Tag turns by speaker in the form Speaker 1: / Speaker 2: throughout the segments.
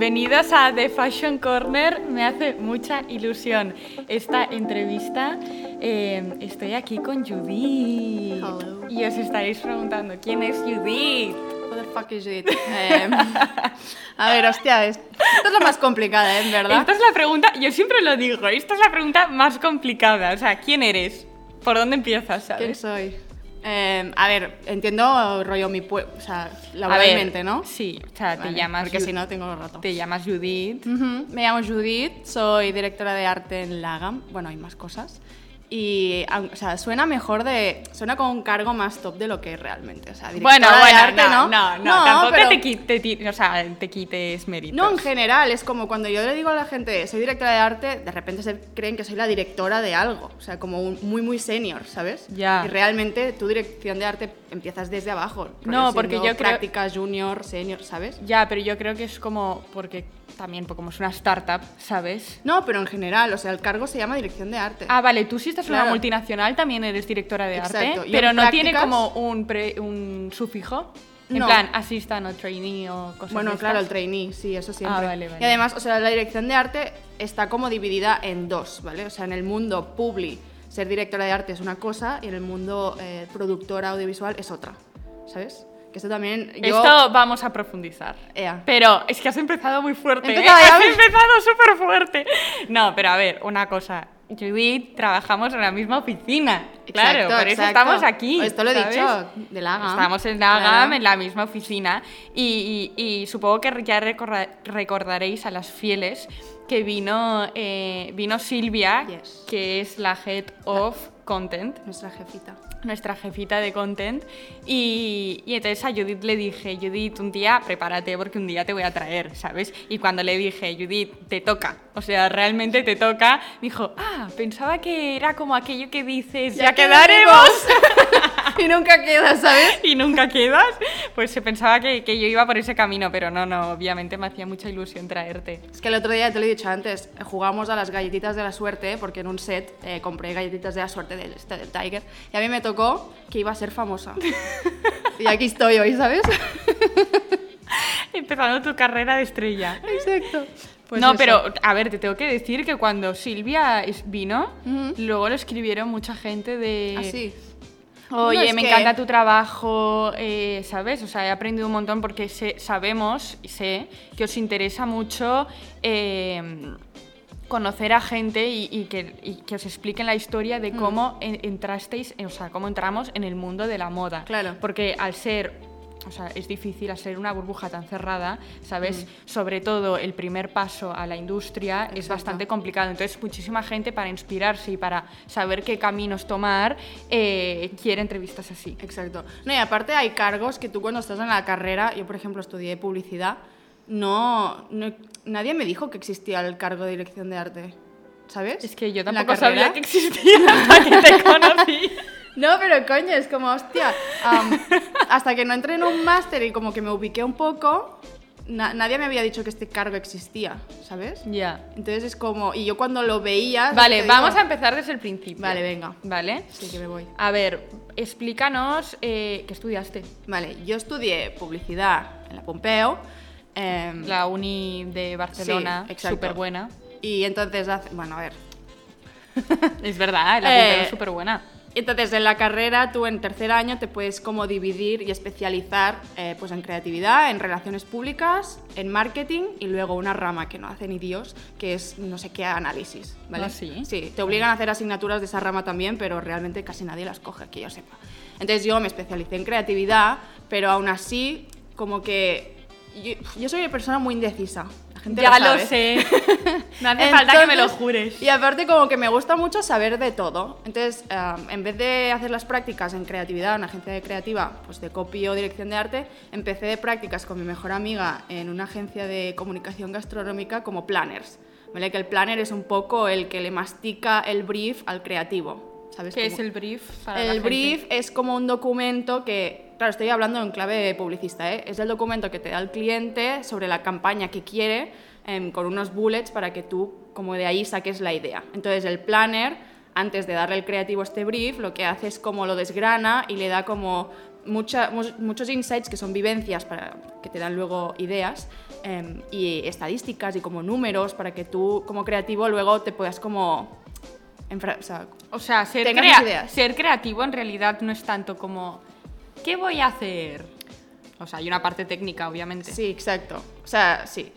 Speaker 1: bienvenidos a The Fashion Corner. Me hace mucha ilusión esta entrevista. Eh, estoy aquí con Judith.
Speaker 2: Hello.
Speaker 1: Y os estaréis preguntando, ¿quién es Judith?
Speaker 2: What the fuck is it? Eh, a ver, hostia, es- esto es lo más complicada, ¿eh? Verdad.
Speaker 1: Esta es la pregunta, yo siempre lo digo, esta es la pregunta más complicada. O sea, ¿quién eres? ¿Por dónde empiezas?
Speaker 2: ¿Quién
Speaker 1: ¿sabes?
Speaker 2: soy? Eh, a ver, entiendo rollo mi pueblo, o sea, laboralmente, ¿no?
Speaker 1: Sí, o sea, te llamas
Speaker 2: Porque
Speaker 1: Ju-
Speaker 2: si no, tengo rato.
Speaker 1: Te llamas Judith.
Speaker 2: Me llamo Judith, soy directora de arte en Lagam. Bueno, hay más cosas. Y, o sea, suena mejor de... Suena con un cargo más top de lo que es realmente. O sea,
Speaker 1: Bueno,
Speaker 2: de
Speaker 1: bueno,
Speaker 2: arte,
Speaker 1: no,
Speaker 2: ¿no?
Speaker 1: no, no, tampoco
Speaker 2: pero-
Speaker 1: te, qui- te ti- o sea, te quites méritos.
Speaker 2: No, en general, es como cuando yo le digo a la gente, soy directora de arte, de repente se creen que soy la directora de algo, o sea, como un- muy, muy senior, ¿sabes?
Speaker 1: Ya.
Speaker 2: Y realmente tu dirección de arte empiezas desde abajo.
Speaker 1: No, porque yo creo-
Speaker 2: Práctica, junior, senior, ¿sabes?
Speaker 1: Ya, pero yo creo que es como, porque también, pues como es una startup, ¿sabes?
Speaker 2: No, pero en general, o sea, el cargo se llama dirección de arte.
Speaker 1: Ah, vale, tú si estás en una multinacional también eres directora de
Speaker 2: Exacto,
Speaker 1: arte, pero no tiene como un, pre- un sufijo. En
Speaker 2: No.
Speaker 1: plan, assistant o trainee o cosas
Speaker 2: Bueno, claro, el trainee, sí, eso siempre.
Speaker 1: Ah, vale, vale.
Speaker 2: Y además, o sea, la dirección de arte está como dividida en dos, ¿vale? O sea, en el mundo publi, ser directora de arte es una cosa y en el mundo eh, productora audiovisual es otra, ¿sabes? Que esto también... Yo,
Speaker 1: Esto vamos a profundizar. Pero es que has empezado muy fuerte. ¿eh? Has empezado súper fuerte. No, pero a ver, una cosa. Judith, trabajamos en la misma oficina. claro,
Speaker 2: Exacto,
Speaker 1: por eso
Speaker 2: exacto.
Speaker 1: estamos aquí.
Speaker 2: Esto lo he
Speaker 1: ¿sabes?
Speaker 2: dicho, de la GAM.
Speaker 1: Estamos en la
Speaker 2: Claro.
Speaker 1: GAM, en la misma oficina. Y, y- y supongo que ya recordaréis a las fieles que vino, eh, vino Silvia,
Speaker 2: Yes.
Speaker 1: que es la Head of Content
Speaker 2: Nuestra jefita.
Speaker 1: Nuestra jefita de content y, y entonces a Judith le dije, Judith, un día prepárate porque un día te voy a traer, ¿sabes? Y cuando le dije, Judith, te toca, o sea, realmente te toca, me dijo, ah, pensaba que era como aquello que dices, ya, quedaremos.
Speaker 2: y nunca queda, ¿sabes?
Speaker 1: y nunca quedas, pues se pensaba que, que yo iba por ese camino, pero no, no, obviamente me hacía mucha ilusión traerte.
Speaker 2: Es que el otro día te lo he dicho antes, jugamos a las galletitas de la suerte, porque en un set eh, compré galletitas de la suerte del, este, del Tiger, y a mí me tocó que iba a ser famosa. y aquí estoy hoy, ¿sabes?
Speaker 1: Empezando tu carrera de estrella.
Speaker 2: Exacto. Pues
Speaker 1: no,
Speaker 2: eso.
Speaker 1: pero a ver, te tengo que decir que cuando Silvia vino, luego lo escribieron mucha gente de...
Speaker 2: Así.
Speaker 1: Oye,
Speaker 2: No, es
Speaker 1: me
Speaker 2: que-
Speaker 1: encanta tu trabajo, eh, ¿sabes? O sea, he aprendido un montón porque sé- sabemos y sé que os interesa mucho eh, conocer a gente y, y que, y que os expliquen la historia
Speaker 2: Mm.
Speaker 1: de cómo en- entrasteis, o sea, cómo entramos en el mundo de la moda.
Speaker 2: Claro.
Speaker 1: Porque al ser o sea, es difícil hacer una burbuja tan cerrada, ¿sabes?
Speaker 2: Mm.
Speaker 1: Sobre todo el primer paso a la industria es bastante complicado. Entonces, muchísima gente para inspirarse y para saber qué caminos tomar eh, quiere entrevistas así.
Speaker 2: Exacto. No, y aparte hay cargos que tú cuando estás en la carrera, yo por ejemplo estudié publicidad, no, no- nadie me dijo que existía el cargo de dirección de arte. ¿Sabes?
Speaker 1: Es que yo tampoco sabía que existía hasta que te conocí.
Speaker 2: No, pero coño, es como, hostia, am, hasta que no entré en un máster y como que me ubiqué un poco, na- nadie me había dicho que este cargo existía, ¿sabes?
Speaker 1: Ya.
Speaker 2: Entonces es como, y yo cuando lo veía...
Speaker 1: Vale, vamos
Speaker 2: digo-
Speaker 1: a empezar desde el principio.
Speaker 2: Vale, venga.
Speaker 1: Vale.
Speaker 2: Sí, que me voy.
Speaker 1: A ver, explícanos eh, qué estudiaste.
Speaker 2: Vale, yo estudié publicidad en la Pompeu. Em,
Speaker 1: La uni de Barcelona,
Speaker 2: Sí,
Speaker 1: súper buena.
Speaker 2: Y entonces, hace- bueno, a ver,
Speaker 1: Es verdad, la
Speaker 2: Eh,
Speaker 1: es súper buena.
Speaker 2: Entonces, en la carrera, tú en tercer año te puedes como dividir y especializar eh, pues en creatividad, en relaciones públicas, en marketing y luego una rama que no hace ni Dios, que es no sé qué análisis, ¿vale?
Speaker 1: ¿Ah, sí?
Speaker 2: Sí, te obligan a hacer asignaturas de esa rama también, pero realmente casi nadie las coge, que yo sepa. Entonces yo me especialicé en creatividad, pero aún así, como que... Yo, yo soy una persona muy indecisa. La gente
Speaker 1: Ya lo
Speaker 2: sabe.
Speaker 1: sé. No hace falta que me lo jures.
Speaker 2: Y aparte como que me gusta mucho saber de todo. Entonces, um, en vez de hacer las prácticas en creatividad, en agencia de creativa, pues de copy o dirección de arte, empecé de prácticas con mi mejor amiga en una agencia de comunicación gastronómica como planners. ¿Vale? Que el planner es un poco el que le mastica el brief al creativo. ¿Sabes?
Speaker 1: ¿Qué
Speaker 2: Como-
Speaker 1: es el brief? Para la
Speaker 2: el
Speaker 1: gente?
Speaker 2: brief es como un documento que, claro, estoy hablando en clave publicista, ¿eh? es el documento que te da el cliente sobre la campaña que quiere, em, con unos bullets para que tú, como de ahí, saques la idea. Entonces, el planner, antes de darle al creativo este brief, lo que hace es como lo desgrana y le da como mucha- mu- muchos insights que son vivencias para que te dan luego ideas em, y estadísticas y como números para que tú como creativo luego te puedas como... enfra- o sea,
Speaker 1: O sea, ser, crea- ser creativo en realidad no es tanto como, ¿qué voy a hacer? O sea, hay una parte técnica, obviamente.
Speaker 2: sí, exacto. O sea, sí.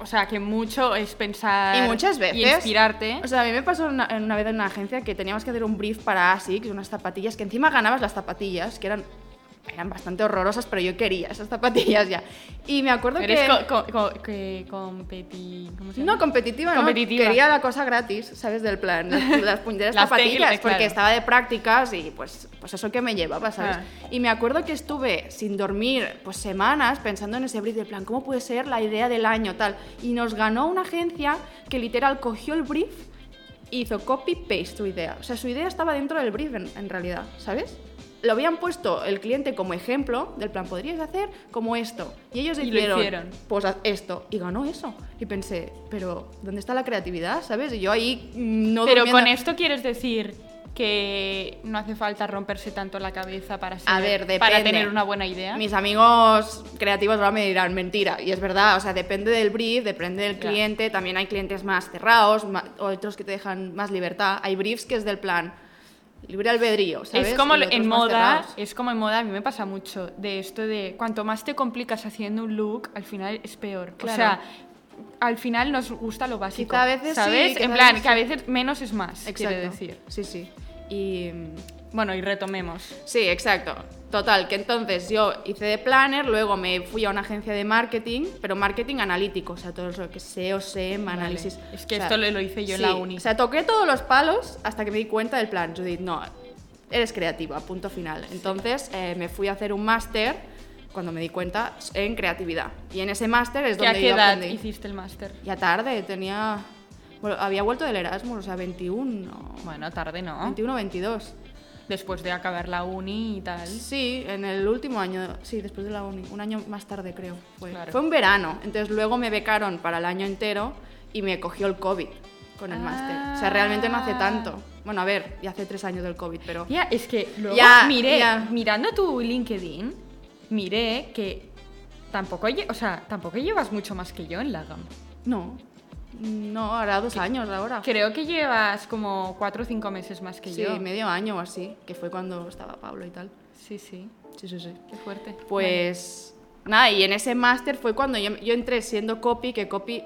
Speaker 1: O sea, que mucho es pensar
Speaker 2: Y muchas veces.
Speaker 1: y inspirarte.
Speaker 2: O sea, a mí me pasó una, una vez en una agencia que teníamos que hacer un brief para ASICS, unas zapatillas, que encima ganabas las zapatillas, que eran, eran bastante horrorosas, pero yo quería esas zapatillas ya. Y me acuerdo
Speaker 1: Eres
Speaker 2: que.
Speaker 1: co- co- co- que competi... ¿cómo se llama?
Speaker 2: No, competitiva,
Speaker 1: Competitiva.
Speaker 2: no. Quería la cosa gratis, ¿sabes? Del plan, las, las puñeteras
Speaker 1: Las
Speaker 2: zapatillas, porque
Speaker 1: claro.
Speaker 2: estaba de prácticas y pues, pues eso que me llevaba, ¿sabes?
Speaker 1: Ah.
Speaker 2: Y me acuerdo que estuve sin dormir pues semanas pensando en ese brief del plan, ¿cómo puede ser la idea del año, tal? Y nos ganó una agencia que literal cogió el brief e hizo copy-paste su idea. O sea, su idea estaba dentro del brief en, en realidad, ¿sabes? Lo habían puesto el cliente como ejemplo del plan, podrías hacer como esto. Y ellos
Speaker 1: Y lo
Speaker 2: hicieron,
Speaker 1: hicieron.
Speaker 2: pues haz esto. Y ganó eso. Y pensé, pero ¿dónde está la creatividad? ¿Sabes? Y yo ahí no
Speaker 1: Pero
Speaker 2: durmiendo-
Speaker 1: con esto quieres decir que no hace falta romperse tanto la cabeza para, ser-
Speaker 2: A ver,
Speaker 1: para tener una buena idea.
Speaker 2: Mis amigos creativos ahora me dirán mentira. Y es verdad, o sea, depende del brief, depende del cliente. También hay clientes más cerrados, ma- otros que te dejan más libertad. Hay briefs que es del plan libre albedrío, ¿sabes?
Speaker 1: Es como en moda, es como en moda, a mí me pasa mucho de esto de cuanto más te complicas haciendo un look, al final es peor.
Speaker 2: Claro.
Speaker 1: O sea, al final nos gusta lo básico.
Speaker 2: Quizá a veces
Speaker 1: ¿Sabes? en plan, que a veces menos es más, quiere
Speaker 2: Exacto.
Speaker 1: decir.
Speaker 2: Sí, sí. Y
Speaker 1: Bueno, y retomemos.
Speaker 2: Sí, exacto. Total, que entonces yo hice de planner, luego me fui a una agencia de marketing, pero marketing analítico, o sea, todo lo que SEO, SEM,
Speaker 1: Vale.
Speaker 2: análisis.
Speaker 1: Es que
Speaker 2: O sea,
Speaker 1: esto lo, hice yo en
Speaker 2: sí,
Speaker 1: la uni.
Speaker 2: O sea, toqué todos los palos hasta que me di cuenta del plan. Judith, no, eres creativa, punto final. Entonces eh, me fui a hacer un máster, cuando me di cuenta, en creatividad. Y en ese máster es
Speaker 1: ¿Que ¿A
Speaker 2: donde
Speaker 1: qué
Speaker 2: yo
Speaker 1: edad
Speaker 2: aprendí.
Speaker 1: hiciste el máster?
Speaker 2: Ya tarde, tenía... Bueno, había vuelto del Erasmus, o sea, 21,
Speaker 1: Bueno, tarde no.
Speaker 2: 21, 22.
Speaker 1: Después de acabar la uni y tal.
Speaker 2: Sí, en el último año, sí, después de la uni, un año más tarde creo. Fue,
Speaker 1: Claro.
Speaker 2: fue un verano, entonces luego me becaron para el año entero y me cogió el COVID con el máster. O sea, realmente no hace tanto. Bueno, a ver, ya hace tres años del COVID, pero...
Speaker 1: Ya, es que luego
Speaker 2: Ya,
Speaker 1: miré,
Speaker 2: ya.
Speaker 1: mirando tu LinkedIn, miré que tampoco, o sea, tampoco llevas mucho más que yo en la gama.
Speaker 2: No, no, hará dos años ahora.
Speaker 1: Creo que llevas como cuatro o cinco meses más que
Speaker 2: Sí,
Speaker 1: yo.
Speaker 2: medio año o así, que fue cuando estaba Pablo y tal.
Speaker 1: Sí, sí,
Speaker 2: Sí, sí, sí.
Speaker 1: qué fuerte.
Speaker 2: Pues nada, y en ese máster fue cuando yo, yo entré siendo copy, que copy,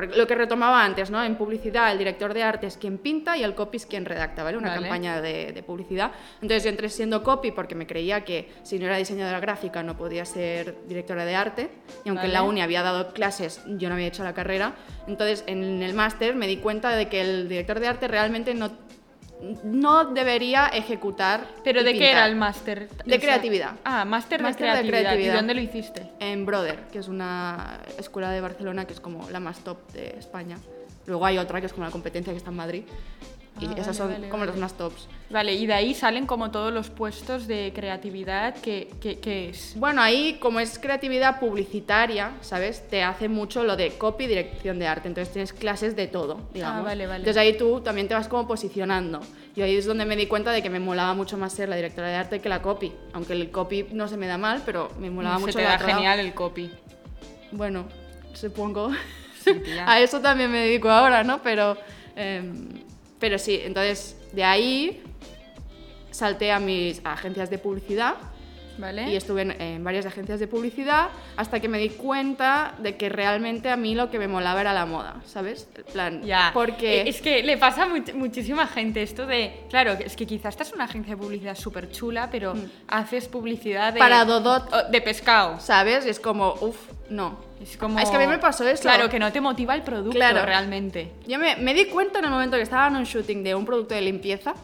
Speaker 2: porque lo que retomaba antes, ¿no? En publicidad el director de arte es quien pinta y el copy es quien redacta, ¿vale? Una
Speaker 1: Vale.
Speaker 2: campaña de, de publicidad. Entonces yo entré siendo copy porque me creía que si no era diseñadora gráfica no podía ser directora de arte. Y aunque en la
Speaker 1: Vale.
Speaker 2: uni había dado clases, yo no había hecho la carrera. Entonces en el máster me di cuenta de que el director de arte realmente no, no debería ejecutar.
Speaker 1: ¿Pero de qué
Speaker 2: pintar.
Speaker 1: era el máster?
Speaker 2: De creatividad.
Speaker 1: Ah, máster de,
Speaker 2: Máster de
Speaker 1: creatividad.
Speaker 2: creatividad.
Speaker 1: ¿Y dónde lo hiciste?
Speaker 2: en Brother, que es una escuela de Barcelona que es como la más top de España. Luego hay otra que es como la competencia que está en Madrid. Y
Speaker 1: Ah,
Speaker 2: esas
Speaker 1: vale,
Speaker 2: son
Speaker 1: vale,
Speaker 2: como
Speaker 1: vale.
Speaker 2: las más tops.
Speaker 1: Vale, y de ahí salen como todos los puestos de creatividad que, que, que es.
Speaker 2: Bueno, ahí como es creatividad publicitaria, ¿sabes? Te hace mucho lo de copy y dirección de arte. Entonces tienes clases de todo, digamos.
Speaker 1: Ah, vale, vale.
Speaker 2: Entonces ahí tú también te vas como posicionando. Y ahí es donde me di cuenta de que me molaba mucho más ser la directora de arte que la copy. Aunque el copy no se me da mal, pero me molaba
Speaker 1: Se
Speaker 2: mucho
Speaker 1: te
Speaker 2: el
Speaker 1: da
Speaker 2: otro lado.
Speaker 1: genial el copy.
Speaker 2: Bueno, supongo.
Speaker 1: Sí,
Speaker 2: a eso también me dedico ahora, ¿no? Pero, em, pero sí, entonces de ahí salté a mis agencias de publicidad
Speaker 1: ¿Vale?
Speaker 2: y estuve en, en varias agencias de publicidad hasta que me di cuenta de que realmente a mí lo que me molaba era la moda, ¿sabes? El plan,
Speaker 1: Ya,
Speaker 2: porque...
Speaker 1: Eh, es que le pasa a much- muchísima gente esto de, claro, es que quizás estás en una agencia de publicidad súper chula, pero haces publicidad de...
Speaker 2: Mm. Para Dodot.
Speaker 1: De pescado.
Speaker 2: ¿Sabes? Y es como, uff, no.
Speaker 1: Es como...
Speaker 2: Es que a mí me pasó eso.
Speaker 1: Claro, que no te motiva el producto
Speaker 2: Claro.
Speaker 1: realmente.
Speaker 2: Yo me, me di cuenta en el momento que estaba en un shooting de un producto de limpieza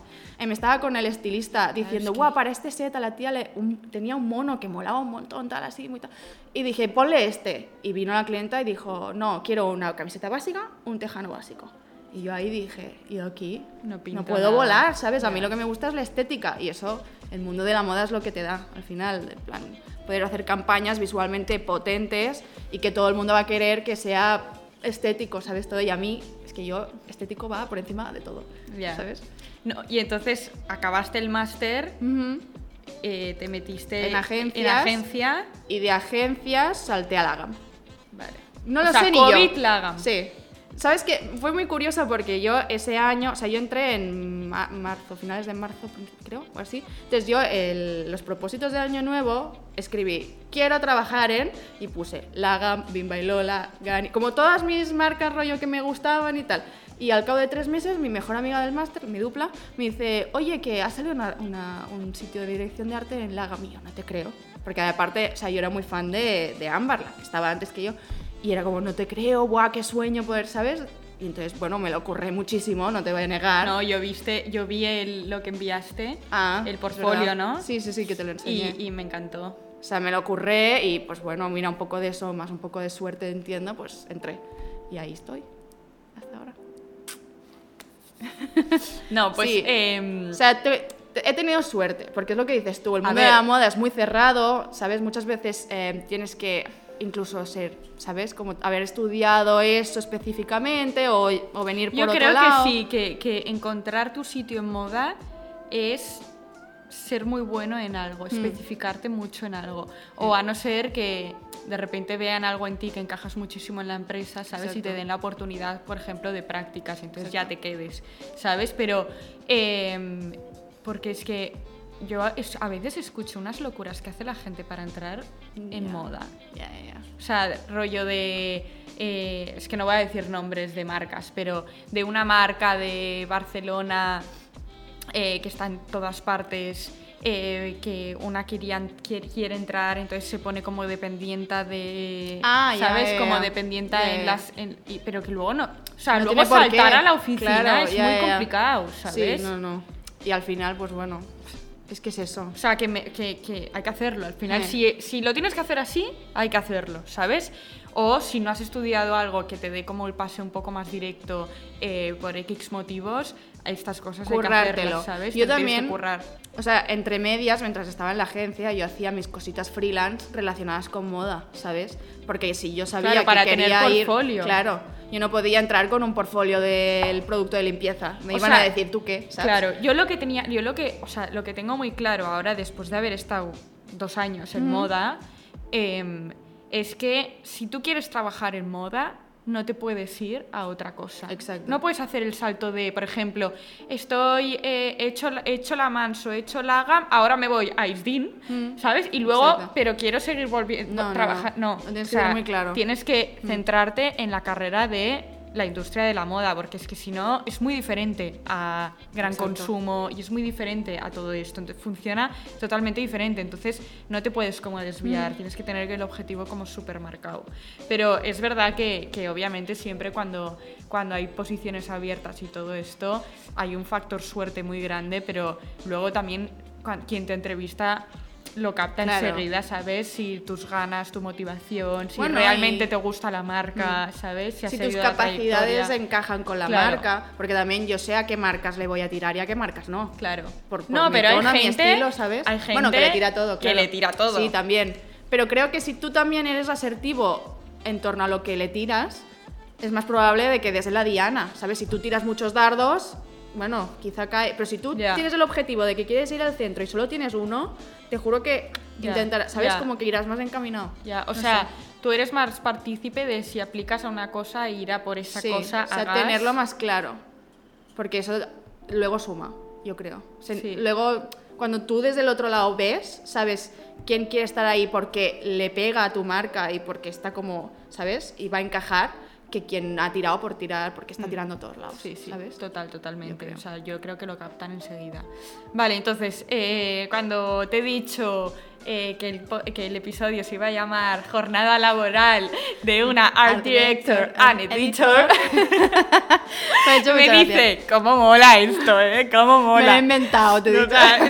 Speaker 2: me estaba con el estilista diciendo, guau, para este set a la tía le, un- tenía un mono que molaba un montón, tal, así, muy tal. Y dije, ponle este. Y vino la clienta y dijo, no, quiero una camiseta básica, un tejano básico. Y yo ahí dije, ¿y aquí?
Speaker 1: No pinta
Speaker 2: puedo
Speaker 1: nada".
Speaker 2: volar, ¿sabes? A mí lo que me gusta es la estética y eso, el mundo de la moda es lo que te da al final, en plan, poder hacer campañas visualmente potentes y que todo el mundo va a querer que sea estético, ¿sabes? Todo y a mí es que yo estético va por encima de todo,
Speaker 1: Ya.
Speaker 2: ¿sabes?
Speaker 1: No, y entonces acabaste el máster eh, te metiste
Speaker 2: En agencias.
Speaker 1: en agencia.
Speaker 2: Y de agencias salté a la GAM.
Speaker 1: Vale.
Speaker 2: No
Speaker 1: O
Speaker 2: lo
Speaker 1: sea,
Speaker 2: sé ni
Speaker 1: COVID,
Speaker 2: yo.
Speaker 1: Lagam.
Speaker 2: Sí. ¿Sabes qué? Fue muy curioso porque yo ese año, o sea, yo entré en ma- marzo, finales de marzo, creo, o así. Entonces yo el- los propósitos de año nuevo escribí, quiero trabajar en, y puse Lagam, Bimba y Lola, Gani, como todas mis marcas rollo que me gustaban y tal. Y al cabo de tres meses, mi mejor amiga del máster, mi dupla, me dice, oye, que ha salido una- una- un sitio de dirección de arte en Lagam. Y yo, no te creo. Porque aparte, o sea, yo era muy fan de, de Ámbar, la que estaba antes que yo. Y era como, no te creo, guau, qué sueño poder, ¿sabes? Y entonces, bueno, me lo ocurre muchísimo, no te voy a negar.
Speaker 1: No, yo viste, yo vi el- lo que enviaste,
Speaker 2: Ah,
Speaker 1: el portfolio. ¿no?
Speaker 2: Sí, sí, sí, que te lo enseñé.
Speaker 1: Y, y me encantó.
Speaker 2: O sea, me lo ocurré y pues bueno, mira, un poco de eso, más un poco de suerte, entiendo, pues entré. Y ahí estoy, hasta ahora.
Speaker 1: No, pues.
Speaker 2: Sí.
Speaker 1: em,
Speaker 2: O sea, te- te- he tenido suerte, porque es lo que dices tú, el mundo de la moda es muy cerrado, ¿sabes? Muchas veces eh, tienes que incluso ser, ¿sabes? Como haber estudiado eso específicamente o, o venir por
Speaker 1: yo
Speaker 2: otro
Speaker 1: creo
Speaker 2: lado.
Speaker 1: que sí, que, que encontrar tu sitio en moda es ser muy bueno en algo,
Speaker 2: Mm.
Speaker 1: especificarte mucho en algo. O a no ser que de repente vean algo en ti que encajas muchísimo en la empresa, ¿sabes? Y te
Speaker 2: Exacto.
Speaker 1: den la oportunidad, por ejemplo, de prácticas, entonces ya
Speaker 2: Exacto.
Speaker 1: te quedes, ¿sabes? Pero, em, porque es que yo a es- a veces escucho unas locuras que hace la gente para entrar en
Speaker 2: Ya.
Speaker 1: moda.
Speaker 2: Ya, ya, ya.
Speaker 1: O sea, rollo de... eh, es que no voy a decir nombres de marcas, pero de una marca de Barcelona eh, que está en todas partes, eh, que una querían- quiere, quiere entrar, entonces se pone como dependienta de...
Speaker 2: Ah,
Speaker 1: ¿Sabes?
Speaker 2: ya,
Speaker 1: como
Speaker 2: ya.
Speaker 1: dependienta
Speaker 2: Ya,
Speaker 1: en las... en- y- pero que luego no... O sea,
Speaker 2: No
Speaker 1: luego saltar a la oficina
Speaker 2: Claro,
Speaker 1: es muy complicado, ¿sabes?
Speaker 2: Sí, no, no. Y al final, pues bueno, es que es eso.
Speaker 1: O sea, que, me- que- que hay que hacerlo. Al final,
Speaker 2: Eh.
Speaker 1: si, si lo tienes que hacer así, hay que hacerlo, ¿sabes? O si no has estudiado algo que te dé como el pase un poco más directo eh, por X motivos, estas cosas hay que
Speaker 2: Currártelo.
Speaker 1: hacerlas, ¿sabes?
Speaker 2: Yo
Speaker 1: Te
Speaker 2: también,
Speaker 1: currar.
Speaker 2: o sea, entre medias, mientras estaba en la agencia, yo hacía mis cositas freelance relacionadas con moda, ¿sabes? Porque si yo sabía
Speaker 1: Claro, para
Speaker 2: que
Speaker 1: tener
Speaker 2: quería ir,
Speaker 1: portfolio.
Speaker 2: claro, yo no podía entrar con un portfolio del producto de limpieza. Me
Speaker 1: O
Speaker 2: iban
Speaker 1: sea,
Speaker 2: a decir, ¿tú qué? ¿sabes?
Speaker 1: Claro, yo lo que tenía, yo lo que, o sea, lo que tengo muy claro ahora, después de haber estado dos años en moda, em, es que si tú quieres trabajar en moda, no te puedes ir a otra cosa.
Speaker 2: Exacto.
Speaker 1: No puedes hacer el salto de, por ejemplo, estoy, eh, he, hecho, hecho la Manso, he hecho la GAM, ahora me voy a Isdin,
Speaker 2: Mm.
Speaker 1: ¿sabes? Y luego,
Speaker 2: Exacto.
Speaker 1: pero quiero seguir volviendo
Speaker 2: No,
Speaker 1: a trabajar.
Speaker 2: no.
Speaker 1: No, o sea,
Speaker 2: muy claro.
Speaker 1: Tienes que centrarte en la carrera de la industria de la moda, porque es que si no es muy diferente a gran
Speaker 2: Exacto.
Speaker 1: consumo y es muy diferente a todo esto. Entonces funciona totalmente diferente. Entonces no te puedes como desviar,
Speaker 2: Mm.
Speaker 1: tienes que tener el objetivo como súper marcado. Pero es verdad que, que obviamente siempre cuando, cuando hay posiciones abiertas y todo esto, hay un factor suerte muy grande, pero luego también quien te entrevista lo capta
Speaker 2: Claro.
Speaker 1: enseguida, ¿sabes? Si tus ganas, tu motivación, si
Speaker 2: Bueno,
Speaker 1: realmente
Speaker 2: y-
Speaker 1: te gusta la marca, ¿sabes?
Speaker 2: si tus capacidades encajan con la
Speaker 1: Claro.
Speaker 2: marca, porque también yo sé a qué marcas le voy a tirar y a qué marcas no.
Speaker 1: Claro.
Speaker 2: Por, por
Speaker 1: no,
Speaker 2: mi
Speaker 1: pero
Speaker 2: tono,
Speaker 1: hay
Speaker 2: mi
Speaker 1: gente,
Speaker 2: estilo, ¿sabes?
Speaker 1: hay gente
Speaker 2: bueno, que le tira todo,
Speaker 1: que
Speaker 2: claro.
Speaker 1: le tira todo.
Speaker 2: Sí, también. Pero creo que si tú también eres asertivo en torno a lo que le tiras, es más probable de que des la diana, ¿sabes? Si tú tiras muchos dardos, bueno, quizá cae. Pero si tú
Speaker 1: Ya.
Speaker 2: tienes el objetivo de que quieres ir al centro y solo tienes uno, te juro que
Speaker 1: Ya,
Speaker 2: intentarás, ¿sabes?
Speaker 1: ya.
Speaker 2: Como que irás más encaminado.
Speaker 1: Ya, o
Speaker 2: No
Speaker 1: sea,
Speaker 2: sé.
Speaker 1: tú eres más partícipe de si aplicas a una cosa, ir a por esa
Speaker 2: Sí,
Speaker 1: cosa.
Speaker 2: o sea,
Speaker 1: hagas-
Speaker 2: tenerlo más claro. Porque eso luego suma, yo creo. Se-
Speaker 1: Sí.
Speaker 2: Luego, cuando tú desde el otro lado ves, sabes quién quiere estar ahí porque le pega a tu marca y porque está como, ¿sabes? Y va a encajar que quien ha tirado por tirar, porque está tirando a todos lados,
Speaker 1: Mm. Sí, sí,
Speaker 2: ¿sabes?
Speaker 1: total, totalmente.
Speaker 2: Yo
Speaker 1: o sea, yo creo que lo captan enseguida. Vale, entonces, eh, cuando te he dicho eh, que, el, que el episodio se iba a llamar Jornada Laboral de una Art
Speaker 2: Art
Speaker 1: Director
Speaker 2: Director
Speaker 1: and Editor,
Speaker 2: Me
Speaker 1: me dice, ¿cómo mola esto, eh? ¿Cómo
Speaker 2: Me
Speaker 1: mola?
Speaker 2: lo he inventado, te digo.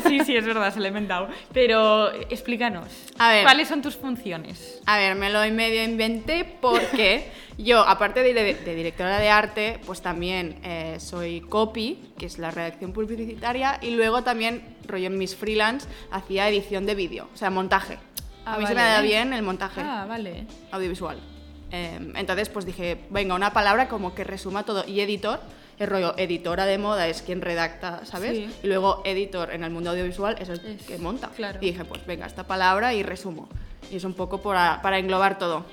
Speaker 1: sí, sí, es verdad, se lo he inventado. Pero explícanos.
Speaker 2: A ver.
Speaker 1: ¿Cuáles son tus funciones?
Speaker 2: A ver, me lo medio inventé porque yo, aparte de, de directora de arte, pues también eh, soy copy, que es la redacción publicitaria, y luego también, rollo en mis freelance, hacía edición de vídeo, o sea, montaje.
Speaker 1: Ah,
Speaker 2: a mí se me da bien el montaje
Speaker 1: Ah, vale.
Speaker 2: audiovisual. Eh, entonces, pues dije, venga, una palabra como que resuma todo. Y editor, el rollo editora de moda es quien redacta, ¿sabes?
Speaker 1: Sí.
Speaker 2: Y luego editor en el mundo audiovisual es el
Speaker 1: Es-
Speaker 2: que monta.
Speaker 1: claro.
Speaker 2: Y dije, pues venga, esta palabra y resumo. Y es un poco para, para englobar todo.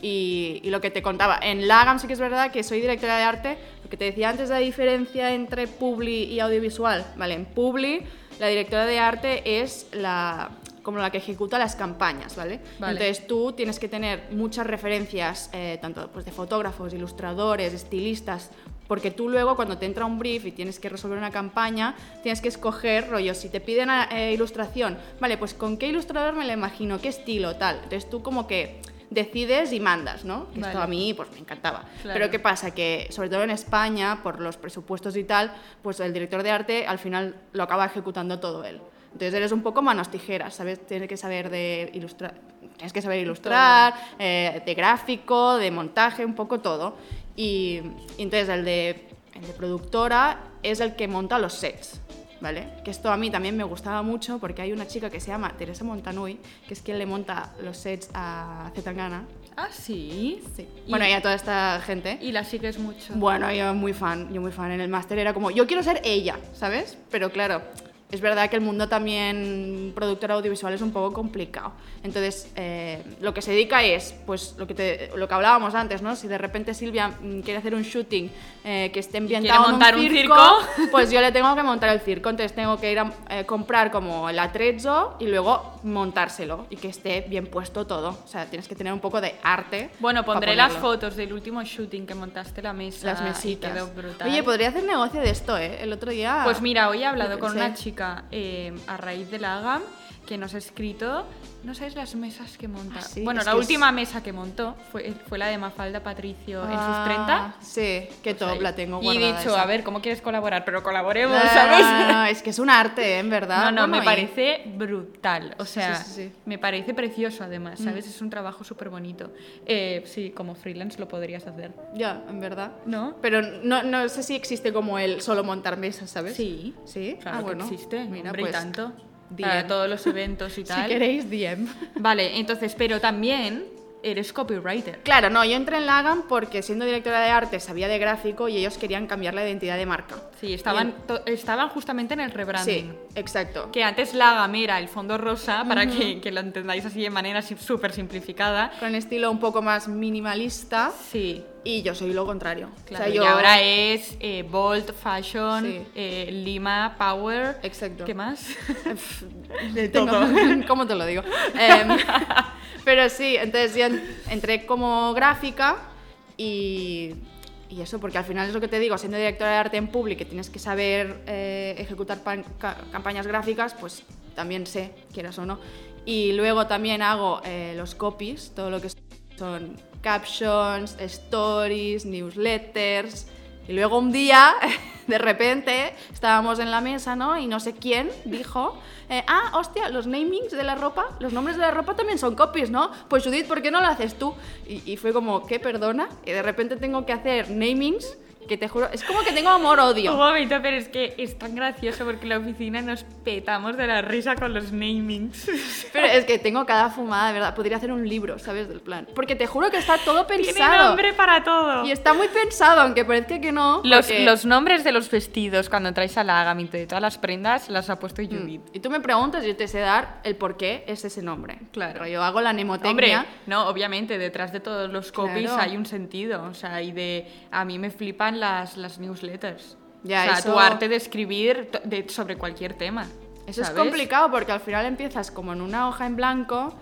Speaker 2: Y, y lo que te contaba, en LAGAM sí que es verdad que soy directora de arte. Lo que te decía antes, la diferencia entre Publi y audiovisual. Vale, en Publi la directora de arte es la como la que ejecuta las campañas, ¿vale?
Speaker 1: Vale.
Speaker 2: Entonces tú tienes que tener muchas referencias, eh, tanto pues, de fotógrafos, ilustradores, estilistas, porque tú luego cuando te entra un brief y tienes que resolver una campaña, tienes que escoger rollo, si te piden eh, ilustración, vale, pues con qué ilustrador me la imagino, qué estilo, tal. Entonces tú como que decides y mandas, ¿no? Que Esto a mí pues me encantaba.
Speaker 1: Claro.
Speaker 2: Pero ¿qué pasa? Que sobre todo en España, por los presupuestos y tal, pues el director de arte al final lo acaba ejecutando todo él. Entonces eres un poco manos tijeras, ¿sabes? Tienes que saber de ilustrar, tienes que saber ilustrar, eh, de gráfico, de montaje, un poco todo. Y, y entonces el de, el de productora es el que monta los sets, ¿vale? Que esto a mí también me gustaba mucho porque hay una chica que se llama Teresa Montanui, que es quien le monta los sets a Zetangana.
Speaker 1: Ah, sí.
Speaker 2: Sí.
Speaker 1: Y-
Speaker 2: Bueno, y a toda esta gente.
Speaker 1: Y la sigues mucho.
Speaker 2: Bueno, yo muy fan, yo muy fan. En el máster era como, yo quiero ser ella, ¿sabes? Pero claro, es verdad que el mundo también productor audiovisual es un poco complicado. Entonces, eh, lo que se dedica es, pues, lo que, te- lo que hablábamos antes, ¿no? Si de repente Silvia mm, quiere hacer un shooting eh, que esté ambientado en
Speaker 1: montar
Speaker 2: un
Speaker 1: un
Speaker 2: circo,
Speaker 1: circo.
Speaker 2: pues yo le tengo que montar el circo. Entonces tengo que ir a eh, comprar como el atrezzo y luego montárselo y que esté bien puesto todo. O sea, tienes que tener un poco de arte.
Speaker 1: Bueno, pondré las fotos del último shooting que montaste la mesa.
Speaker 2: Las
Speaker 1: y
Speaker 2: mesitas.
Speaker 1: quedó brutal.
Speaker 2: Oye, podría hacer negocio de esto, ¿eh? El otro día.
Speaker 1: Pues mira, hoy he hablado con una chica eh, a raíz de la AGAM que nos ha escrito, no sabes las mesas que monta.
Speaker 2: Ah, sí,
Speaker 1: bueno,
Speaker 2: es
Speaker 1: la
Speaker 2: que
Speaker 1: última mesa que montó fue, fue la de Mafalda Patricio en sus
Speaker 2: Ah,
Speaker 1: 30.
Speaker 2: Sí, qué
Speaker 1: Pues
Speaker 2: top,
Speaker 1: ahí.
Speaker 2: la tengo
Speaker 1: Y
Speaker 2: guardada.
Speaker 1: he dicho,
Speaker 2: esa.
Speaker 1: a ver, ¿cómo quieres colaborar? Pero colaboremos,
Speaker 2: No,
Speaker 1: ¿sabes?
Speaker 2: no, no, es que es un arte, ¿eh? en verdad.
Speaker 1: No, no,
Speaker 2: Bueno,
Speaker 1: me
Speaker 2: y-
Speaker 1: parece brutal. O sea,
Speaker 2: sí, sí,
Speaker 1: me parece precioso además, ¿sabes? Es un trabajo súper bonito. Eh, sí, como freelance lo podrías hacer.
Speaker 2: Ya, en verdad.
Speaker 1: ¿No?
Speaker 2: Pero no, no sé si existe como el solo montar mesas, ¿sabes?
Speaker 1: Sí.
Speaker 2: Sí,
Speaker 1: Claro
Speaker 2: ah, bueno.
Speaker 1: que existe.
Speaker 2: Mira,
Speaker 1: hombre, y
Speaker 2: pues,
Speaker 1: tanto.
Speaker 2: DM.
Speaker 1: Para todos los eventos y
Speaker 2: Si
Speaker 1: tal.
Speaker 2: queréis, DM.
Speaker 1: Vale, entonces, pero también eres copywriter.
Speaker 2: Claro, no, yo entré en Lagan porque siendo directora de arte sabía de gráfico y ellos querían cambiar la identidad de marca.
Speaker 1: Sí, estaban, estaban justamente en el
Speaker 2: Sí,
Speaker 1: rebranding.
Speaker 2: exacto.
Speaker 1: Que antes la gama era el fondo rosa, para que, que lo entendáis así de manera súper simplificada.
Speaker 2: Con estilo un poco más minimalista
Speaker 1: Sí,
Speaker 2: y yo soy lo contrario.
Speaker 1: claro.
Speaker 2: O sea, yo...
Speaker 1: Y ahora es eh, Bold, Fashion,
Speaker 2: Sí.
Speaker 1: eh, Lima, Power.
Speaker 2: Exacto.
Speaker 1: ¿Qué más?
Speaker 2: de
Speaker 1: todo.
Speaker 2: ¿Cómo te lo digo? Em, pero sí, entonces yo en- entré como gráfica y, y eso, porque al final es lo que te digo, siendo directora de arte en público, que tienes que saber eh, ejecutar ca- campañas gráficas, pues también sé, quieras o no. Y luego también hago eh, los copies, todo lo que son captions, stories, newsletters. Y luego un día, de repente, estábamos en la mesa, ¿no? Y no sé quién dijo, eh, ah, hostia, los namings de la ropa, los nombres de la ropa también son copies, ¿no? Pues Judith, ¿por qué no lo haces tú? Y, y fue como, ¿qué, perdona? Y de repente tengo que hacer namings que te juro, es como que tengo
Speaker 1: Un
Speaker 2: amor-odio.
Speaker 1: momento, pero es que es tan gracioso porque en la oficina nos petamos de la risa con los namings.
Speaker 2: Pero es que tengo cada fumada, de verdad. Podría hacer un libro, ¿sabes? Del plan. Porque te juro que está todo
Speaker 1: Tiene
Speaker 2: pensado.
Speaker 1: nombre para todo.
Speaker 2: Y está muy pensado, aunque parezca que no.
Speaker 1: Los,
Speaker 2: porque-
Speaker 1: los nombres de los vestidos cuando traes a la Agamito de todas las prendas las ha puesto Judith.
Speaker 2: Y tú me preguntas yo te sé dar el por qué es ese nombre.
Speaker 1: Claro.
Speaker 2: Pero yo hago la mnemotecnia.
Speaker 1: Hombre, no, obviamente, detrás de todos los copies
Speaker 2: Claro.
Speaker 1: hay un sentido. O sea, y de. A mí me flipan las, las newsletters.
Speaker 2: Ya,
Speaker 1: o sea,
Speaker 2: eso-
Speaker 1: tu arte de escribir de- sobre cualquier tema.
Speaker 2: Eso es complicado porque al final empiezas como en una hoja en blanco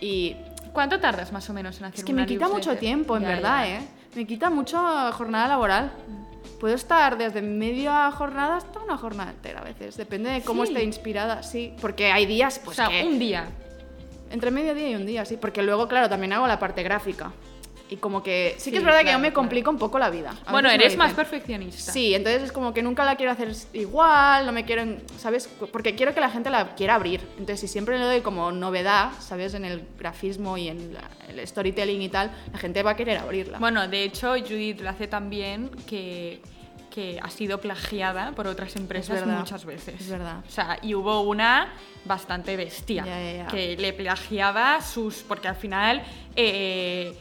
Speaker 2: y
Speaker 1: ¿Cuánto tardas más o menos en hacer
Speaker 2: es que
Speaker 1: una
Speaker 2: me quita mucho
Speaker 1: newsletter?
Speaker 2: tiempo, en
Speaker 1: Ya,
Speaker 2: verdad,
Speaker 1: ya.
Speaker 2: ¿eh? Me quita mucho jornada laboral. Puedo estar desde media jornada hasta una jornada entera a veces. Depende de cómo
Speaker 1: Sí.
Speaker 2: esté inspirada, sí. Porque hay días, pues
Speaker 1: o sea,
Speaker 2: que-
Speaker 1: un día.
Speaker 2: Entre medio día y un día, sí. Porque luego, claro, también hago la parte gráfica. Y como que... Sí,
Speaker 1: Sí,
Speaker 2: que es verdad que
Speaker 1: claro,
Speaker 2: yo me
Speaker 1: claro.
Speaker 2: complico un poco la vida. A
Speaker 1: Bueno, eres más perfeccionista.
Speaker 2: Sí, entonces es como que nunca la quiero hacer igual, no me quiero, ¿sabes? Porque quiero que la gente la quiera abrir. Entonces, si siempre le doy como novedad, ¿sabes? En el grafismo y en la- el storytelling y tal, la gente va a querer abrirla.
Speaker 1: Bueno, de hecho, Judith lo hace también que, que ha sido plagiada por otras empresas
Speaker 2: verdad,
Speaker 1: muchas veces.
Speaker 2: es verdad.
Speaker 1: O sea, y hubo una bastante bestia
Speaker 2: Ya, ya, ya.
Speaker 1: que le plagiaba sus. Porque al final. eh,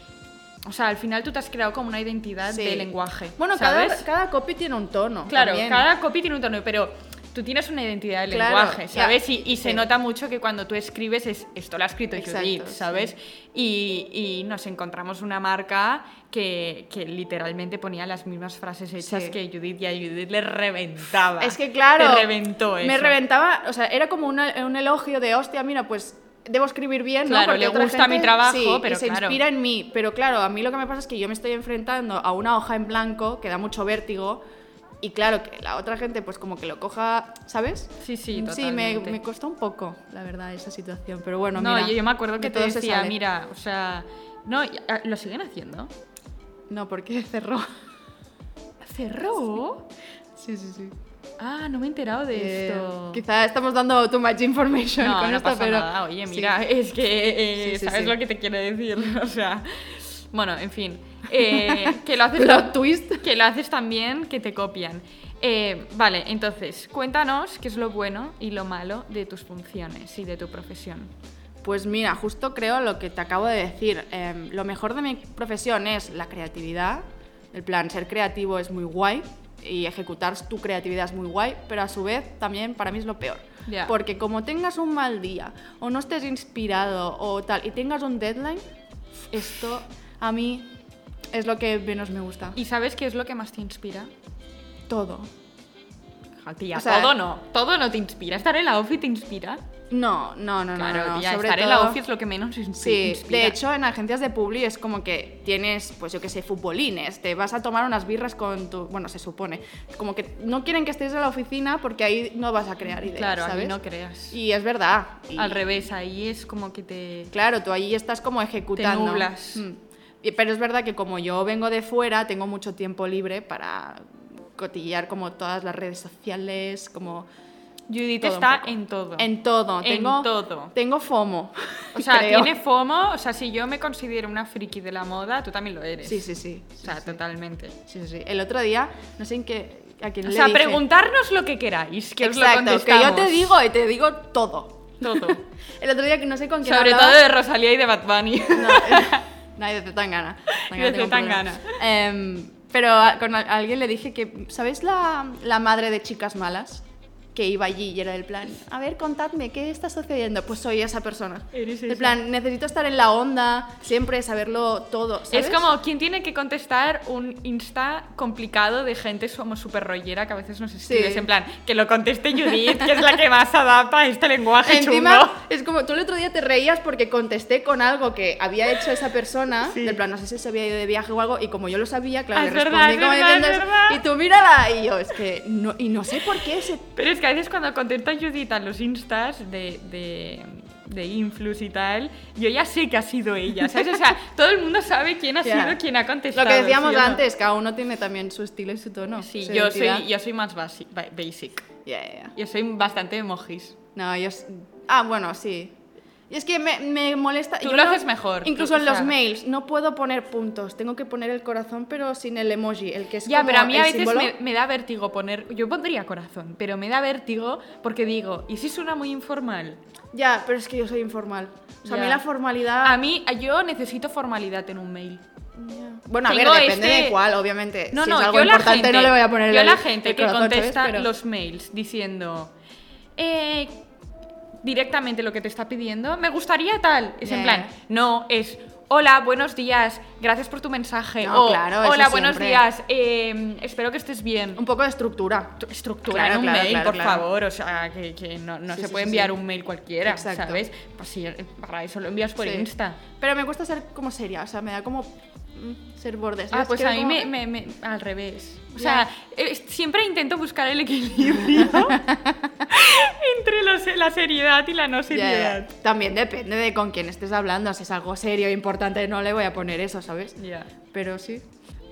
Speaker 1: o sea, al final tú te has creado como una identidad
Speaker 2: Sí.
Speaker 1: de lenguaje.
Speaker 2: Bueno,
Speaker 1: ¿sabes?
Speaker 2: cada, cada copy tiene un tono.
Speaker 1: Claro,
Speaker 2: también.
Speaker 1: cada copy tiene un tono, pero tú tienes una identidad de
Speaker 2: Claro,
Speaker 1: lenguaje,
Speaker 2: ya,
Speaker 1: ¿sabes? Y, y se
Speaker 2: sí.
Speaker 1: nota mucho que cuando tú escribes es esto lo ha escrito
Speaker 2: Exacto,
Speaker 1: Judith,
Speaker 2: sí.
Speaker 1: ¿sabes? Y, y nos encontramos una marca que, que literalmente ponía las mismas frases hechas
Speaker 2: Sí.
Speaker 1: que Judith y a Judith le reventaba.
Speaker 2: Es que claro,
Speaker 1: Te reventó eso.
Speaker 2: me reventaba, o sea, era como una- un elogio de, hostia, mira, pues debo escribir bien, ¿no?
Speaker 1: Claro,
Speaker 2: Porque
Speaker 1: le
Speaker 2: otra
Speaker 1: gusta mi
Speaker 2: gente-
Speaker 1: trabajo,
Speaker 2: sí,
Speaker 1: pero
Speaker 2: y se
Speaker 1: claro.
Speaker 2: inspira en mí. Pero claro, a mí lo que me pasa es que yo me estoy enfrentando a una hoja en blanco que da mucho vértigo y claro, que la otra gente pues como que lo coja, ¿sabes?
Speaker 1: Sí, sí,
Speaker 2: Sí, me,
Speaker 1: totalmente.
Speaker 2: me costó un poco, la verdad, esa situación. Pero bueno,
Speaker 1: no,
Speaker 2: mira,
Speaker 1: yo, yo me acuerdo que
Speaker 2: de
Speaker 1: te
Speaker 2: todo
Speaker 1: decía, mira, o sea, no, ah, ¿lo siguen haciendo?
Speaker 2: No, porque cerró.
Speaker 1: ¿Cerró?
Speaker 2: Sí, sí, sí.
Speaker 1: Ah, no me he enterado de
Speaker 2: Eh,
Speaker 1: esto.
Speaker 2: quizá estamos dando too much information
Speaker 1: No,
Speaker 2: con
Speaker 1: no
Speaker 2: esto,
Speaker 1: pasa
Speaker 2: pero...
Speaker 1: nada. Oye,
Speaker 2: sí.
Speaker 1: mira, es que eh,
Speaker 2: Sí, sí,
Speaker 1: sabes
Speaker 2: sí.
Speaker 1: lo que te quiero decir. O sea, bueno, en fin. eh, que lo haces
Speaker 2: Plot twist.
Speaker 1: que lo haces también, que te copian. Eh, vale, entonces, cuéntanos qué es lo bueno y lo malo de tus funciones y de tu profesión.
Speaker 2: Pues mira, justo creo lo que te acabo de decir. Em, lo mejor de mi profesión es la creatividad. El plan, ser creativo es muy guay y ejecutar tu creatividad es muy guay, pero a su vez también para mí es lo peor. Porque como tengas un mal día o no estés inspirado o tal y tengas un deadline, esto a mí es lo que menos me gusta.
Speaker 1: ¿Y sabes qué es lo que más te inspira?
Speaker 2: todo.
Speaker 1: Tía,
Speaker 2: O sea-
Speaker 1: todo no. Todo no te inspira. Estar en la office te inspira.
Speaker 2: No, no, no, no,
Speaker 1: claro,
Speaker 2: no.
Speaker 1: tía,
Speaker 2: sobre
Speaker 1: estar en la office es lo que menos inspi-
Speaker 2: Sí,
Speaker 1: inspira.
Speaker 2: de hecho en agencias de publi es como que tienes, pues yo que sé, futbolines, te vas a tomar unas birras con tu, bueno, se supone, como que no quieren que estés en la oficina porque ahí no vas a crear ideas,
Speaker 1: Claro,
Speaker 2: ¿sabes?
Speaker 1: aquí no creas.
Speaker 2: Y es verdad. y-
Speaker 1: Al revés, ahí es como que te...
Speaker 2: Claro, tú ahí estás como ejecutando.
Speaker 1: nublas.
Speaker 2: Mm. Pero es verdad que como yo vengo de fuera, tengo mucho tiempo libre para cotillear como todas las redes sociales, como
Speaker 1: Judith
Speaker 2: todo
Speaker 1: está en todo.
Speaker 2: en todo.
Speaker 1: En
Speaker 2: Tengo,
Speaker 1: todo.
Speaker 2: Tengo FOMO.
Speaker 1: O sea,
Speaker 2: creo.
Speaker 1: tiene FOMO, o sea, si yo me considero una friki de la moda, tú también lo eres.
Speaker 2: Sí, sí, sí.
Speaker 1: O sea, totalmente.
Speaker 2: Sí, sí, sí. El otro día, no sé en qué. A quién
Speaker 1: O
Speaker 2: le
Speaker 1: sea,
Speaker 2: dije.
Speaker 1: preguntarnos lo que queráis, que os lo
Speaker 2: Exacto, que yo
Speaker 1: contestamos.
Speaker 2: te digo y te digo todo.
Speaker 1: Todo.
Speaker 2: El otro día que no sé con quién
Speaker 1: Sobre
Speaker 2: hablaba-
Speaker 1: todo de Rosalía y de Bad Bunny.
Speaker 2: No, eh, no, y de Zetangana.
Speaker 1: Y de Zetangana.
Speaker 2: Em, pero a, con a- a alguien le dije que, ¿sabéis la, la madre de Chicas Malas? Que iba allí y era del plan, a ver, contadme, ¿qué está sucediendo? Pues soy esa persona.
Speaker 1: Eres
Speaker 2: El
Speaker 1: esa.
Speaker 2: plan, necesito estar en la onda, siempre saberlo todo. ¿sabes?
Speaker 1: Es como quien tiene que contestar un Insta complicado de gente como súper rollera que a veces nos escribes
Speaker 2: Sí.
Speaker 1: en plan que lo conteste Judith, que es la que más adapta a este lenguaje
Speaker 2: Encima,
Speaker 1: chungo.
Speaker 2: es como tú el otro día te reías porque contesté con algo que había hecho esa persona,
Speaker 1: Sí.
Speaker 2: del plan, no sé si se había ido de viaje o algo, y como yo lo sabía, claro,
Speaker 1: Ah,
Speaker 2: le
Speaker 1: es verdad,
Speaker 2: respondí
Speaker 1: es
Speaker 2: como
Speaker 1: verdad,
Speaker 2: diciendo
Speaker 1: verdad.
Speaker 2: y tú mírala, y yo, es que, no, y no sé por qué ese...
Speaker 1: Pero es que a veces cuando contesta Judith a los instas de, de, de influx y tal, yo ya sé que ha sido ella, ¿sabes? O sea, todo el mundo sabe quién ha sido quien ha contestado.
Speaker 2: Lo que decíamos
Speaker 1: ¿sí no?
Speaker 2: antes, cada uno tiene también su estilo y su tono.
Speaker 1: Sí,
Speaker 2: su
Speaker 1: yo soy, yo soy más basi- ba- basic.
Speaker 2: Ya, ya.
Speaker 1: Yo soy bastante emojis.
Speaker 2: No, yo... Ah, bueno, sí. Y es que me, me molesta...
Speaker 1: Tú
Speaker 2: yo
Speaker 1: lo
Speaker 2: no-
Speaker 1: haces mejor,
Speaker 2: Incluso
Speaker 1: tú,
Speaker 2: en
Speaker 1: o
Speaker 2: los
Speaker 1: sea-
Speaker 2: mails no puedo poner puntos. Tengo que poner el corazón, pero sin el emoji. El que es
Speaker 1: Ya,
Speaker 2: como
Speaker 1: pero a mí a veces me, me da vértigo poner. Yo pondría corazón, pero me da vértigo porque digo, ¿y si suena muy informal?
Speaker 2: Ya, pero es que yo soy informal. O sea, a mí la formalidad...
Speaker 1: A mí, yo necesito formalidad en un mail.
Speaker 2: Ya. Bueno, a ver, depende
Speaker 1: este-
Speaker 2: de cuál, obviamente.
Speaker 1: No,
Speaker 2: si
Speaker 1: no,
Speaker 2: es algo
Speaker 1: yo la
Speaker 2: importante
Speaker 1: gente,
Speaker 2: no le voy a poner
Speaker 1: yo
Speaker 2: el
Speaker 1: la gente
Speaker 2: el
Speaker 1: que contesta
Speaker 2: Pero-
Speaker 1: los mails diciendo eh, directamente lo que te está pidiendo, me gustaría tal. Es en plan, no, es hola, buenos días, gracias por tu mensaje.
Speaker 2: No,
Speaker 1: o
Speaker 2: claro,
Speaker 1: hola, buenos días, eh, espero que estés bien.
Speaker 2: Un poco de estructura.
Speaker 1: Estructura
Speaker 2: Claro,
Speaker 1: en un
Speaker 2: claro,
Speaker 1: mail, por favor. O sea, que, que no, no
Speaker 2: Sí,
Speaker 1: se
Speaker 2: sí,
Speaker 1: puede
Speaker 2: sí,
Speaker 1: enviar un mail cualquiera,
Speaker 2: Exacto.
Speaker 1: ¿sabes? Pues para eso lo envías por. Insta.
Speaker 2: Pero me gusta ser como seria, o sea, me da como ser borde.
Speaker 1: Ah, pues a mí
Speaker 2: como-
Speaker 1: me, me- me- al revés. O sea, eh, siempre intento buscar el equilibrio entre la, se- la seriedad y la no seriedad.
Speaker 2: También depende de con quién estés hablando. Si es algo serio e importante, no le voy a poner eso, ¿sabes?
Speaker 1: Ya.
Speaker 2: Pero sí.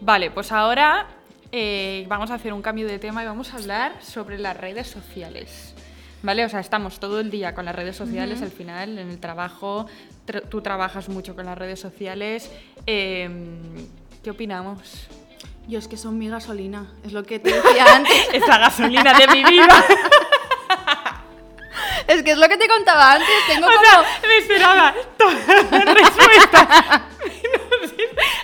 Speaker 1: Vale, pues ahora eh, vamos a hacer un cambio de tema y vamos a hablar sobre las redes sociales. ¿Vale? O sea, estamos todo el día con las redes sociales al final, en el trabajo. Tra- tú trabajas mucho con las redes sociales. Em, ¿Qué opinamos?
Speaker 2: Yo es que son mi gasolina, es lo que te decía antes.
Speaker 1: Es la gasolina de mi vida.
Speaker 2: es que es lo que te contaba antes. Tengo
Speaker 1: O
Speaker 2: como.
Speaker 1: sea, me esperaba todas las respuestas. Sé,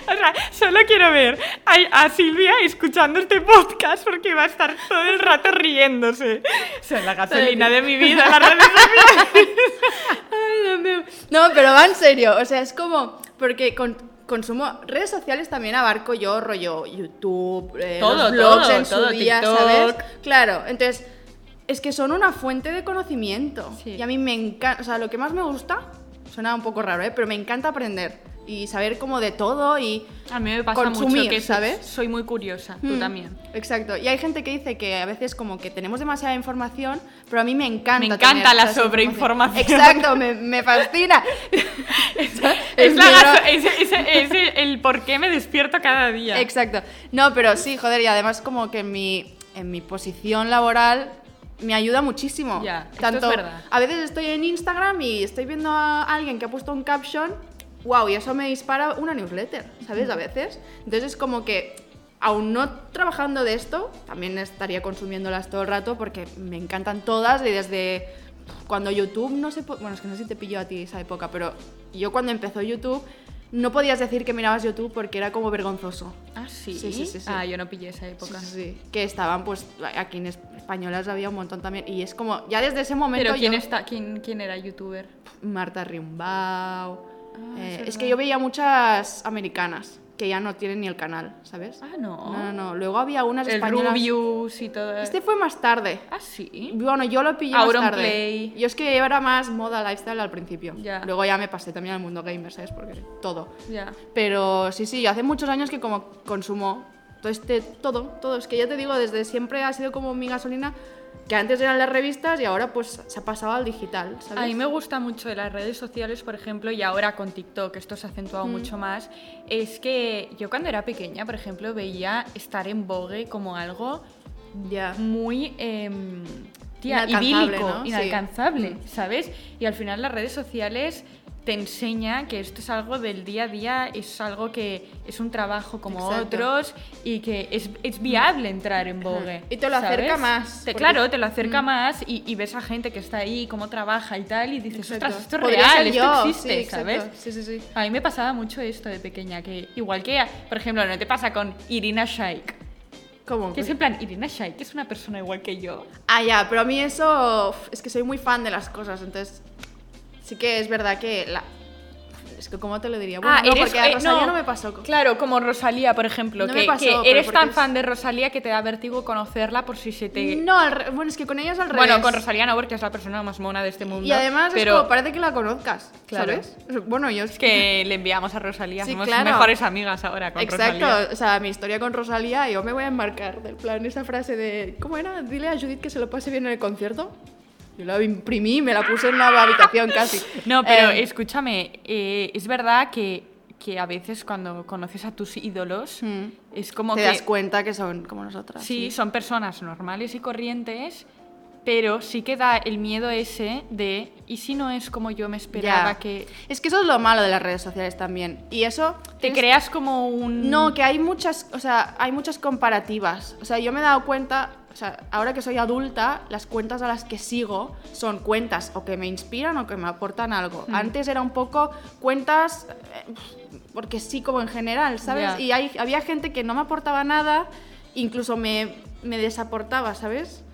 Speaker 1: sea, solo quiero ver a, a Silvia escuchando este podcast porque va a estar todo el rato riéndose. O sea, la gasolina de mi vida, las redes sociales.
Speaker 2: No, pero va en serio. O sea, es como. Porque con, consumo. Redes sociales también abarco yo, rollo YouTube, eh,
Speaker 1: Todo,
Speaker 2: los blogs
Speaker 1: todo,
Speaker 2: en su
Speaker 1: todo,
Speaker 2: día,
Speaker 1: TikTok.
Speaker 2: ¿sabes? Claro, entonces. Es que son una fuente de conocimiento.
Speaker 1: Sí.
Speaker 2: Y a mí me encanta. O sea, lo que más me gusta. Suena un poco raro, ¿eh? Pero me encanta aprender. Y saber como de todo y.
Speaker 1: A mí me pasa
Speaker 2: Consumir,
Speaker 1: mucho que
Speaker 2: ¿sabes?
Speaker 1: soy muy curiosa, tú
Speaker 2: Mm,
Speaker 1: también.
Speaker 2: Exacto. Y hay gente que dice que a veces como que tenemos demasiada información, pero a mí me encanta.
Speaker 1: Me encanta la sobreinformación.
Speaker 2: Exacto, me, me fascina.
Speaker 1: Es, la el por qué me despierto cada día.
Speaker 2: Exacto. No, pero sí, joder, y además como que en mi, en mi posición laboral me ayuda muchísimo.
Speaker 1: Ya, esto es
Speaker 2: Tanto,
Speaker 1: verdad.
Speaker 2: A veces estoy en Instagram y estoy viendo a alguien que ha puesto un caption, wow, y eso me dispara una newsletter, ¿sabes? A veces. Entonces es como que, aún no trabajando de esto, también estaría consumiéndolas todo el rato porque me encantan todas y desde cuando YouTube no sé, bueno, es que no sé si te pilló a ti esa época, pero yo cuando empezó YouTube no podías decir que mirabas YouTube porque era como vergonzoso.
Speaker 1: Ah, ¿sí?
Speaker 2: Sí, sí, sí, sí.
Speaker 1: Ah, yo no pillé esa época.
Speaker 2: Sí. Que estaban, pues, aquí en es- españolas había un montón también. Y es como, ya desde ese momento.
Speaker 1: Pero ¿quién,
Speaker 2: yo-
Speaker 1: está, quién, quién era youtuber?
Speaker 2: Marta Riumbau.
Speaker 1: Ah,
Speaker 2: eh,
Speaker 1: es
Speaker 2: es que yo veía muchas americanas que ya no tienen ni el canal, ¿sabes?
Speaker 1: Ah, no.
Speaker 2: No, no, no. Luego había unas
Speaker 1: El
Speaker 2: españolas.
Speaker 1: Rubius y todo.
Speaker 2: Este fue más tarde.
Speaker 1: Ah, sí.
Speaker 2: Bueno, yo lo pillé más
Speaker 1: Auronplay.
Speaker 2: tarde. Yo es que era más moda lifestyle al principio.
Speaker 1: Ya.
Speaker 2: Luego ya me pasé también al mundo gamer, ¿sabes? Porque todo.
Speaker 1: Ya.
Speaker 2: Pero sí, sí, hace muchos años que como consumo todo este, todo, todo. Es que ya te digo, desde siempre ha sido como mi gasolina, que antes eran las revistas y ahora pues se ha pasado al digital, ¿sabes?
Speaker 1: A mí me gusta mucho de las redes sociales, por ejemplo, y ahora con TikTok, esto se ha acentuado
Speaker 2: Mm.
Speaker 1: mucho más, es que yo cuando era pequeña, por ejemplo, veía estar en Vogue como algo
Speaker 2: Ya.
Speaker 1: muy em, tía,
Speaker 2: Inalcanzable,
Speaker 1: idílico,
Speaker 2: ¿no?
Speaker 1: Inalcanzable,
Speaker 2: Mm.
Speaker 1: ¿sabes? Y al final las redes sociales te enseña que esto es algo del día a día, es algo que es un trabajo como
Speaker 2: Exacto.
Speaker 1: otros y que es, es viable entrar en Vogue.
Speaker 2: Y te lo acerca más,
Speaker 1: Te- claro, te lo acerca
Speaker 2: Mm.
Speaker 1: más y, y ves a gente que está ahí, cómo trabaja y tal, y dices,
Speaker 2: Exacto.
Speaker 1: ostras, esto es
Speaker 2: Podría
Speaker 1: real, esto existe,
Speaker 2: sí.
Speaker 1: ¿sabes?
Speaker 2: Sí, sí, sí.
Speaker 1: A mí me pasaba mucho esto de pequeña, que igual que, por ejemplo, no te pasa con Irina Shayk,
Speaker 2: ¿Cómo?
Speaker 1: que es en plan, Irina Shayk es una persona igual que yo.
Speaker 2: Ah, ya, pero a mí eso es que soy muy fan de las cosas, entonces sí que es verdad que la... Es que, ¿cómo te lo diría? Bueno, no, porque a
Speaker 1: eh,
Speaker 2: Rosalía no, me pasó.
Speaker 1: Claro, como Rosalía, por ejemplo,
Speaker 2: No
Speaker 1: que,
Speaker 2: me pasó,
Speaker 1: que eres tan
Speaker 2: es-
Speaker 1: fan de Rosalía que te da vértigo conocerla por si se te...
Speaker 2: No, al re- bueno, es que con ella es al revés.
Speaker 1: Bueno, con Rosalía no, porque es la persona más mona de este mundo.
Speaker 2: Y además
Speaker 1: pero
Speaker 2: es como, parece que la conozcas,
Speaker 1: Claro.
Speaker 2: ¿sabes? Bueno, yo
Speaker 1: es que le enviamos a Rosalía,
Speaker 2: Sí,
Speaker 1: somos
Speaker 2: claro.
Speaker 1: mejores amigas ahora con
Speaker 2: Exacto,
Speaker 1: Rosalía.
Speaker 2: o sea, mi historia con Rosalía, yo me voy a enmarcar del plan esa frase de, ¿cómo era? Dile a Judith que se lo pase bien en el concierto. Yo la imprimí, me la puse en la habitación casi.
Speaker 1: No, pero
Speaker 2: Eh,
Speaker 1: escúchame, eh, es verdad que, que a veces cuando conoces a tus ídolos
Speaker 2: mm,
Speaker 1: es como
Speaker 2: te
Speaker 1: que...
Speaker 2: das cuenta que son como nosotras.
Speaker 1: Sí, son personas normales y corrientes, pero sí que da el miedo ese de, ¿y si no es como yo me esperaba
Speaker 2: Ya.
Speaker 1: que
Speaker 2: Es que eso es lo malo de las redes sociales también. Y eso...
Speaker 1: te
Speaker 2: es-
Speaker 1: creas como un...
Speaker 2: No, que hay muchas, o sea, hay muchas comparativas. O sea, yo me he dado cuenta, o sea, ahora que soy adulta, las cuentas a las que sigo son cuentas o que me inspiran o que me aportan algo.
Speaker 1: Mm.
Speaker 2: Antes era un poco cuentas eh, porque sí como en general, ¿sabes?
Speaker 1: Ya.
Speaker 2: Y hay, había gente que no me aportaba nada, incluso me, me desaportaba, ¿sabes?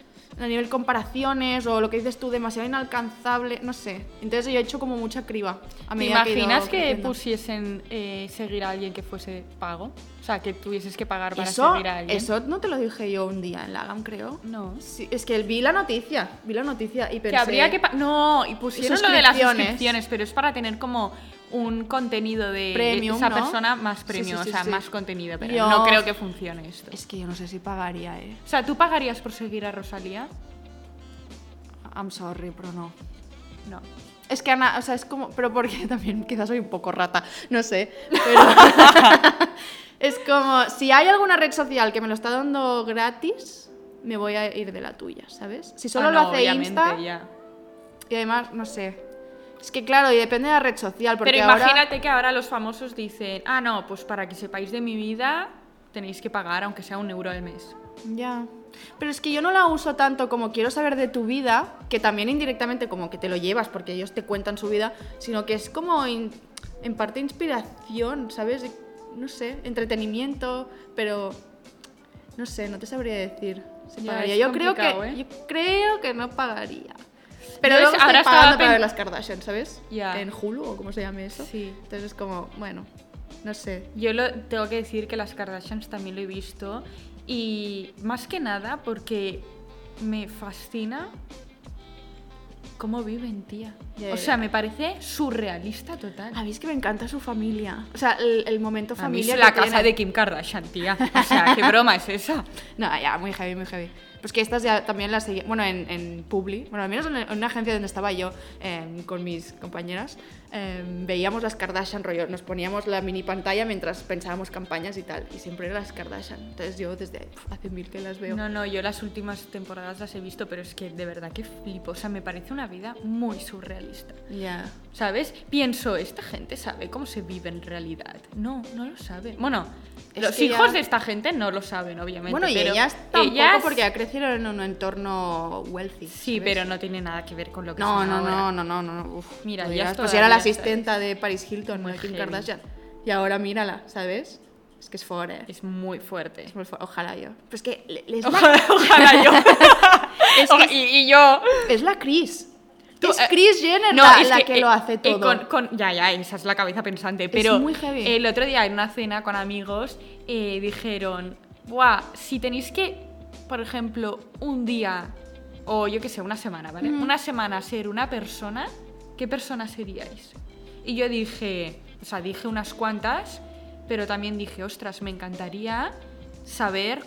Speaker 2: A nivel comparaciones o lo que dices tú, demasiado inalcanzable, no sé. Entonces yo he hecho como mucha criba. A
Speaker 1: ¿Te
Speaker 2: que
Speaker 1: imaginas que pusiesen eh, seguir a alguien que fuese pago? O sea, que tuvieses que pagar para
Speaker 2: Eso,
Speaker 1: seguir a alguien.
Speaker 2: eso no te lo dije yo un día en la GAM, creo.
Speaker 1: No.
Speaker 2: Sí, es que vi la noticia, vi la noticia y pensé...
Speaker 1: Que habría que... No, y pusieron lo de las
Speaker 2: suscripciones,
Speaker 1: pero es para tener como un contenido de, de
Speaker 2: Premium,
Speaker 1: esa
Speaker 2: ¿no?
Speaker 1: persona más premium,
Speaker 2: sí, sí,
Speaker 1: o sea, más contenido, pero
Speaker 2: Yo-
Speaker 1: no creo que funcione esto.
Speaker 2: Es que yo no sé si pagaría, eh.
Speaker 1: O sea, ¿tú pagarías por seguir a Rosalía?
Speaker 2: I'm sorry, pero no.
Speaker 1: No.
Speaker 2: Es que Ana, o sea, es como... Pero porque también quizás soy un poco rata, no sé. Pero... es como, si hay alguna red social que me lo está dando gratis, me voy a ir de la tuya, ¿sabes? Si solo
Speaker 1: Ah,
Speaker 2: lo hace Insta...
Speaker 1: ya.
Speaker 2: Y además, no sé. Es que claro, y depende de la red social, porque
Speaker 1: Pero
Speaker 2: ahora...
Speaker 1: imagínate que ahora los famosos dicen, ah, no, pues para que sepáis de mi vida tenéis que pagar, aunque sea un euro al mes.
Speaker 2: Ya. Pero es que yo no la uso tanto como quiero saber de tu vida, que también indirectamente como que te lo llevas porque ellos te cuentan su vida, sino que es como in- en parte inspiración, ¿sabes? no sé, entretenimiento, pero no sé, no te sabría decir. si
Speaker 1: Ya,
Speaker 2: pagaría. Yo creo que
Speaker 1: ¿eh?
Speaker 2: yo creo que no pagaría. Pero luego
Speaker 1: ahora
Speaker 2: estoy pagando para ver las Kardashian, ¿sabes?
Speaker 1: Ya.
Speaker 2: En Hulu o cómo se llame eso.
Speaker 1: Sí.
Speaker 2: Entonces es como, bueno, no sé.
Speaker 1: Yo lo, tengo que decir que las Kardashians también lo he visto y más que nada porque me fascina cómo viven, tía. O sea, me parece surrealista total.
Speaker 2: A mí es que me encanta su familia. O sea, el, el momento
Speaker 1: A mí
Speaker 2: familia.
Speaker 1: es la casa de Kim Kardashian, tía. O sea, ¿qué broma es esa?
Speaker 2: No, ya, muy heavy, muy heavy. Pues que estas ya también las seguía, bueno, en, en Publi, bueno, al menos en, en una agencia donde estaba yo em, con mis compañeras, em, veíamos las Kardashian rollo, nos poníamos la mini pantalla mientras pensábamos campañas y tal, y siempre eran las Kardashian. Entonces yo desde hace mil que las veo.
Speaker 1: No, no, yo las últimas temporadas las he visto, pero es que de verdad que flipo. O sea, me parece una vida muy surrealista.
Speaker 2: Ya.
Speaker 1: ¿Sabes? Pienso, ¿esta gente sabe cómo se vive en realidad? No, no lo sabe. Bueno,
Speaker 2: Es
Speaker 1: los hijos
Speaker 2: ya-
Speaker 1: de esta gente no lo saben, obviamente.
Speaker 2: Bueno, y
Speaker 1: pero
Speaker 2: ellas tampoco
Speaker 1: ellas-
Speaker 2: porque crecieron en un entorno wealthy.
Speaker 1: Sí,
Speaker 2: ¿sabes?
Speaker 1: pero no tiene nada que ver con lo que
Speaker 2: No,
Speaker 1: son
Speaker 2: no,
Speaker 1: ahora.
Speaker 2: no, no, no, no, no. Uf,
Speaker 1: Mira,
Speaker 2: lo
Speaker 1: ya es
Speaker 2: pues era la asistenta de Paris Hilton,
Speaker 1: Muy
Speaker 2: Kim. Kardashian. Y ahora mírala, ¿sabes? Es que es fuerte.
Speaker 1: Es muy fuerte.
Speaker 2: Es muy fu- Ojalá yo. Pero es que le- le- es la,
Speaker 1: Ojalá, ojalá yo.
Speaker 2: Es que
Speaker 1: Oja- y, y yo.
Speaker 2: es la Chris.
Speaker 1: Tú,
Speaker 2: es
Speaker 1: eh,
Speaker 2: Chris Jenner
Speaker 1: No,
Speaker 2: la,
Speaker 1: es
Speaker 2: la que,
Speaker 1: eh,
Speaker 2: lo hace
Speaker 1: eh,
Speaker 2: todo.
Speaker 1: con- con- ya, ya, esa es la cabeza pensante. Pero
Speaker 2: muy heavy.
Speaker 1: el otro día en una cena con amigos eh, dijeron, Buah, si tenéis que, por ejemplo, un día o yo qué sé, una semana, ¿vale? Una semana ser una persona, ¿qué persona seríais? Y yo dije, o sea, dije unas cuantas, pero también dije, ostras, me encantaría saber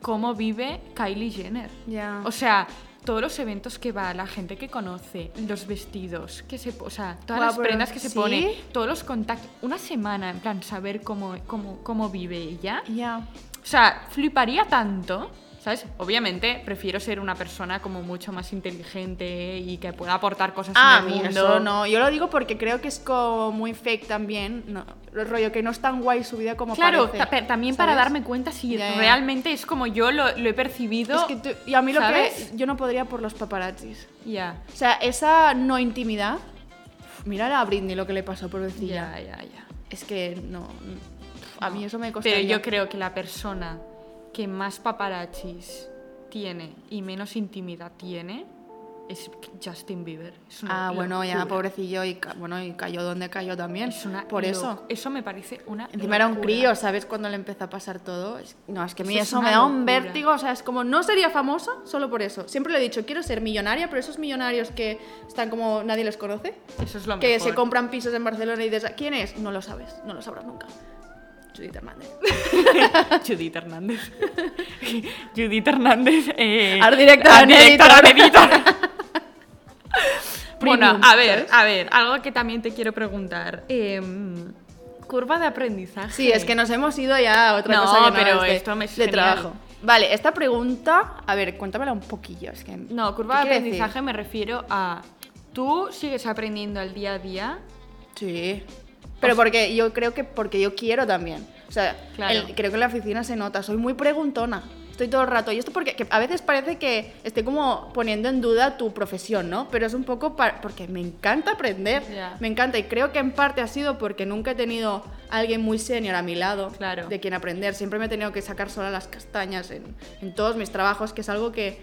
Speaker 1: cómo vive Kylie Jenner.
Speaker 2: Ya.
Speaker 1: O sea, todos los eventos que va, la gente que conoce, los vestidos, que se, o sea, todas las prendas que se
Speaker 2: ¿sí?
Speaker 1: pone, todos los contactos, una semana en plan saber cómo, cómo, cómo vive ella.
Speaker 2: Ya.
Speaker 1: O sea, fliparía tanto, ¿sabes? Obviamente prefiero ser una persona como mucho más inteligente y que pueda aportar cosas
Speaker 2: Ah,
Speaker 1: en el
Speaker 2: mira,
Speaker 1: mundo.
Speaker 2: eso no. Yo lo digo porque creo que es como muy fake también. No, el rollo que no es tan guay su vida como
Speaker 1: Claro,
Speaker 2: parece,
Speaker 1: pero también para darme cuenta si realmente es como yo lo, lo he percibido.
Speaker 2: Es que tú- y a mí lo que yo no podría por los paparazzis.
Speaker 1: Ya,
Speaker 2: O sea, esa no intimidad. Mírala a Britney lo que le pasó por decía.
Speaker 1: ya, ya, ya.
Speaker 2: Es que no. A mí eso me
Speaker 1: Pero
Speaker 2: costaría.
Speaker 1: yo creo que la persona que más paparazzis tiene y menos intimidad tiene es Justin Bieber. Es
Speaker 2: Ah, bueno, ya,
Speaker 1: locura.
Speaker 2: pobrecillo. Y, bueno, y cayó donde cayó también.
Speaker 1: Es una
Speaker 2: por eso.
Speaker 1: Eso me parece una.
Speaker 2: Encima era un
Speaker 1: locura.
Speaker 2: crío, ¿sabes? Cuando le empezó a pasar todo. No, es que a mí
Speaker 1: Eso es
Speaker 2: eso, me da un
Speaker 1: locura.
Speaker 2: vértigo. O sea, es como, no sería famosa solo por eso. Siempre le he dicho, quiero ser millonaria, pero esos millonarios que están como nadie les conoce,
Speaker 1: Eso es lo
Speaker 2: que
Speaker 1: mejor.
Speaker 2: se compran pisos en Barcelona y dices, ¿quién es? No lo sabes, no lo sabrás nunca. Judith Hernández.
Speaker 1: Judith Hernández. Judith Hernández. Eh,
Speaker 2: Art director
Speaker 1: art director
Speaker 2: editor.
Speaker 1: bueno, a ver,
Speaker 2: ¿sabes?
Speaker 1: a ver, algo que también te quiero preguntar. Em, curva de aprendizaje.
Speaker 2: Sí, es que nos hemos ido ya a otra
Speaker 1: No,
Speaker 2: cosa que no
Speaker 1: pero
Speaker 2: de,
Speaker 1: esto me es
Speaker 2: de trabajo. Vale, esta pregunta, a ver, cuéntamela un poquillo. Es que,
Speaker 1: No, curva
Speaker 2: ¿qué
Speaker 1: de aprendizaje
Speaker 2: decir?
Speaker 1: me refiero a. Tú sigues aprendiendo al día a día.
Speaker 2: Sí. Pero porque yo creo que porque yo quiero también. O sea,
Speaker 1: Claro.
Speaker 2: el- creo que en la oficina se nota, soy muy preguntona. Estoy todo el rato. Y esto porque que a veces parece que estoy como poniendo en duda tu profesión, ¿no? Pero es un poco porque me encanta aprender.
Speaker 1: Ya.
Speaker 2: Me encanta. Y creo que en parte ha sido porque nunca he tenido a alguien muy senior a mi lado
Speaker 1: Claro.
Speaker 2: de quien aprender. Siempre me he tenido que sacar sola las castañas en, en todos mis trabajos, que es algo que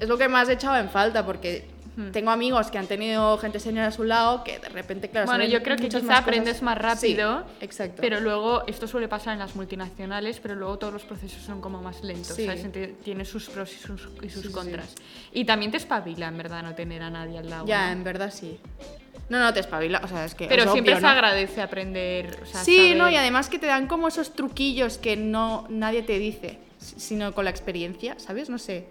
Speaker 2: es lo que más he echado en falta porque
Speaker 1: Hmm.
Speaker 2: tengo amigos que han tenido gente senior a su lado que de repente, claro,
Speaker 1: bueno, yo creo que quizá
Speaker 2: más
Speaker 1: aprendes
Speaker 2: cosas.
Speaker 1: más rápido.
Speaker 2: Sí, exacto.
Speaker 1: Pero luego, esto suele pasar en las multinacionales, pero luego todos los procesos son como más lentos,
Speaker 2: Sí.
Speaker 1: ¿sabes? Tiene sus pros y sus, y sus
Speaker 2: Sí,
Speaker 1: contras. Y también te espabila, en verdad, no tener a nadie al lado.
Speaker 2: ya,
Speaker 1: ¿no?
Speaker 2: en verdad sí. No, no, te espabila, o sea, es que
Speaker 1: Pero
Speaker 2: es
Speaker 1: siempre
Speaker 2: obvio,
Speaker 1: se
Speaker 2: ¿no?
Speaker 1: agradece aprender. o sea,
Speaker 2: Sí,
Speaker 1: saber-
Speaker 2: no, y además que te dan como esos truquillos que no nadie te dice, sino con la experiencia, ¿sabes? No sé.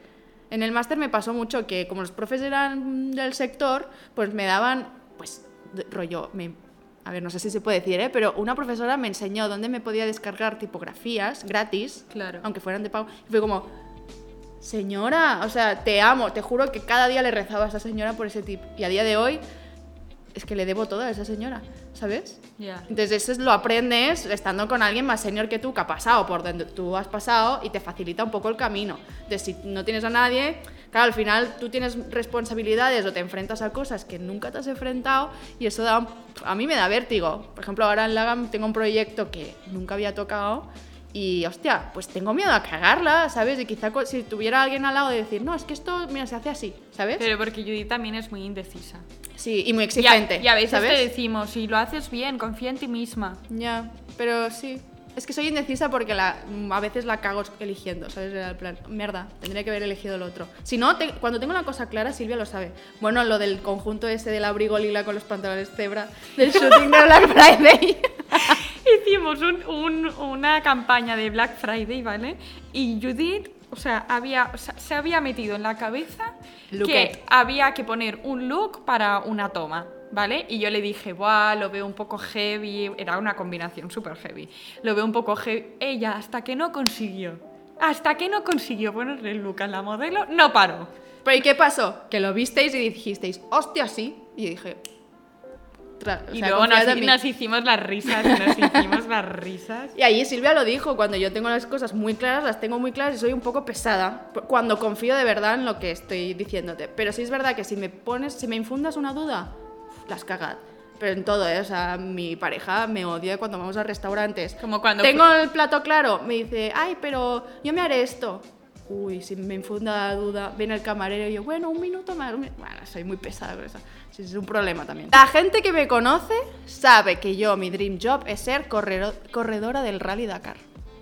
Speaker 2: En el máster me pasó mucho que como los profes eran del sector, pues me daban, pues, rollo, me- a ver, no sé si se puede decir, ¿eh? Pero una profesora me enseñó dónde me podía descargar tipografías gratis,
Speaker 1: Claro.
Speaker 2: aunque fueran de pago. Y fue como, señora, o sea, te amo, te juro que cada día le rezaba a esa señora por ese tip. Y a día de hoy es que le debo todo a esa señora. ¿Sabes?
Speaker 1: Ya.
Speaker 2: Entonces eso es- lo aprendes estando con alguien más senior que tú, que ha pasado por donde tú has pasado y te facilita un poco el camino. Entonces si no tienes a nadie, claro, al final tú tienes responsabilidades o te enfrentas a cosas que nunca te has enfrentado y eso da, a mí me da vértigo. Por ejemplo, ahora en Lagam tengo un proyecto que nunca había tocado y, hostia, pues tengo miedo a cagarla, ¿sabes? Y quizá si tuviera alguien al lado de decir, no, es que esto, mira, se hace así, ¿sabes?
Speaker 1: Pero porque Judith también es muy indecisa.
Speaker 2: sí, y muy
Speaker 1: Y a,
Speaker 2: exigente,
Speaker 1: y a veces
Speaker 2: ¿sabes?
Speaker 1: te decimos, si lo haces bien, confía en ti misma.
Speaker 2: Ya, pero sí. Es que soy indecisa porque la, a veces la cago eligiendo, ¿sabes? El plan, mierda, tendría que haber elegido el otro. Si no, te- cuando tengo una cosa clara, Silvia lo sabe. Bueno, lo del conjunto ese del abrigo lila con los pantalones cebra, del shooting de Black Friday.
Speaker 1: Hicimos un- un- una campaña de Black Friday, ¿vale? Y Judith, o sea, había, o sea, se había metido en la cabeza
Speaker 2: Look
Speaker 1: que
Speaker 2: it.
Speaker 1: había que poner un look para una toma, ¿vale? Y yo le dije, Buah, lo veo un poco heavy, era una combinación súper heavy. Lo veo un poco heavy. Ella, hasta que no consiguió, hasta que no consiguió ponerle el look a la modelo, no paró.
Speaker 2: Pero ¿y qué pasó? Que lo visteis y dijisteis, hostia, sí. Y dije... o
Speaker 1: Y
Speaker 2: sea,
Speaker 1: luego
Speaker 2: confiad
Speaker 1: nos, hicimos las risas, nos hicimos las risas.
Speaker 2: Y ahí Silvia lo dijo, cuando yo tengo las cosas muy claras, las tengo muy claras y soy un poco pesada, cuando confío de verdad en lo que estoy diciéndote. Pero sí es verdad que si me pones, si me infundas una duda, las cagad. Pero en todo, ¿eh? O sea, mi pareja me odia cuando vamos a restaurantes.
Speaker 1: Como cuando
Speaker 2: Tengo el plato claro, me dice, ay, pero yo me haré esto. Uy, si me infunda la duda, viene el camarero y yo, bueno, un minuto más. un mi-". Bueno, soy muy pesada con eso. Sí, es un problema también. La gente que me conoce sabe que yo, mi dream job es ser corredora del Rally Dakar.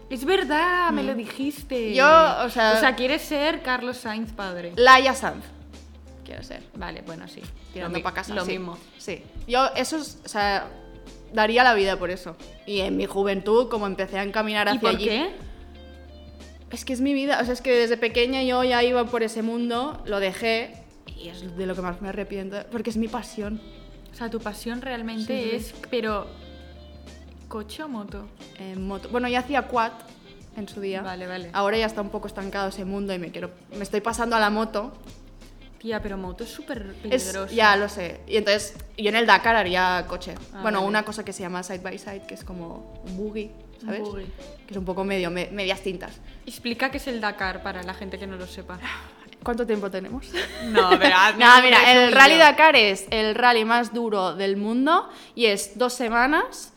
Speaker 1: Es verdad, me lo dijiste.
Speaker 2: Mm. Yo, o sea-
Speaker 1: O sea, quieres ser Carlos Sainz padre.
Speaker 2: Laia Sanz. Quiero ser.
Speaker 1: Vale, bueno, sí.
Speaker 2: Tirando para casa.
Speaker 1: Lo
Speaker 2: sí.
Speaker 1: mismo.
Speaker 2: Sí. Yo, eso es, o sea, daría la vida por eso. Y en mi juventud, como empecé a encaminar
Speaker 1: ¿Y
Speaker 2: hacia
Speaker 1: por
Speaker 2: allí.
Speaker 1: qué?
Speaker 2: Es que es mi vida, o sea, es que desde pequeña yo ya iba por ese mundo, lo dejé y es de lo que más me arrepiento, porque es mi pasión.
Speaker 1: O sea, tu pasión realmente
Speaker 2: Sí, sí.
Speaker 1: es, pero coche o moto.
Speaker 2: En moto. Bueno, ya hacía quad en su día.
Speaker 1: Vale, vale.
Speaker 2: Ahora ya está un poco estancado ese mundo y me quiero, me estoy pasando a la moto.
Speaker 1: Tía, pero moto es súper
Speaker 2: Es,
Speaker 1: peligroso.
Speaker 2: ya lo sé. Y entonces yo en el Dakar haría coche.
Speaker 1: Ah,
Speaker 2: bueno,
Speaker 1: vale.
Speaker 2: una cosa que se llama side by side, que es como un buggy,
Speaker 1: Un
Speaker 2: ¿sabes?
Speaker 1: buggy.
Speaker 2: Que es un poco medio, me- medias tintas.
Speaker 1: Explica qué es el Dakar para la gente que no lo sepa.
Speaker 2: ¿Cuánto tiempo tenemos?
Speaker 1: No,
Speaker 2: Nada,
Speaker 1: un
Speaker 2: mira, el. Rally Dakar es el rally más duro del mundo y es dos semanas.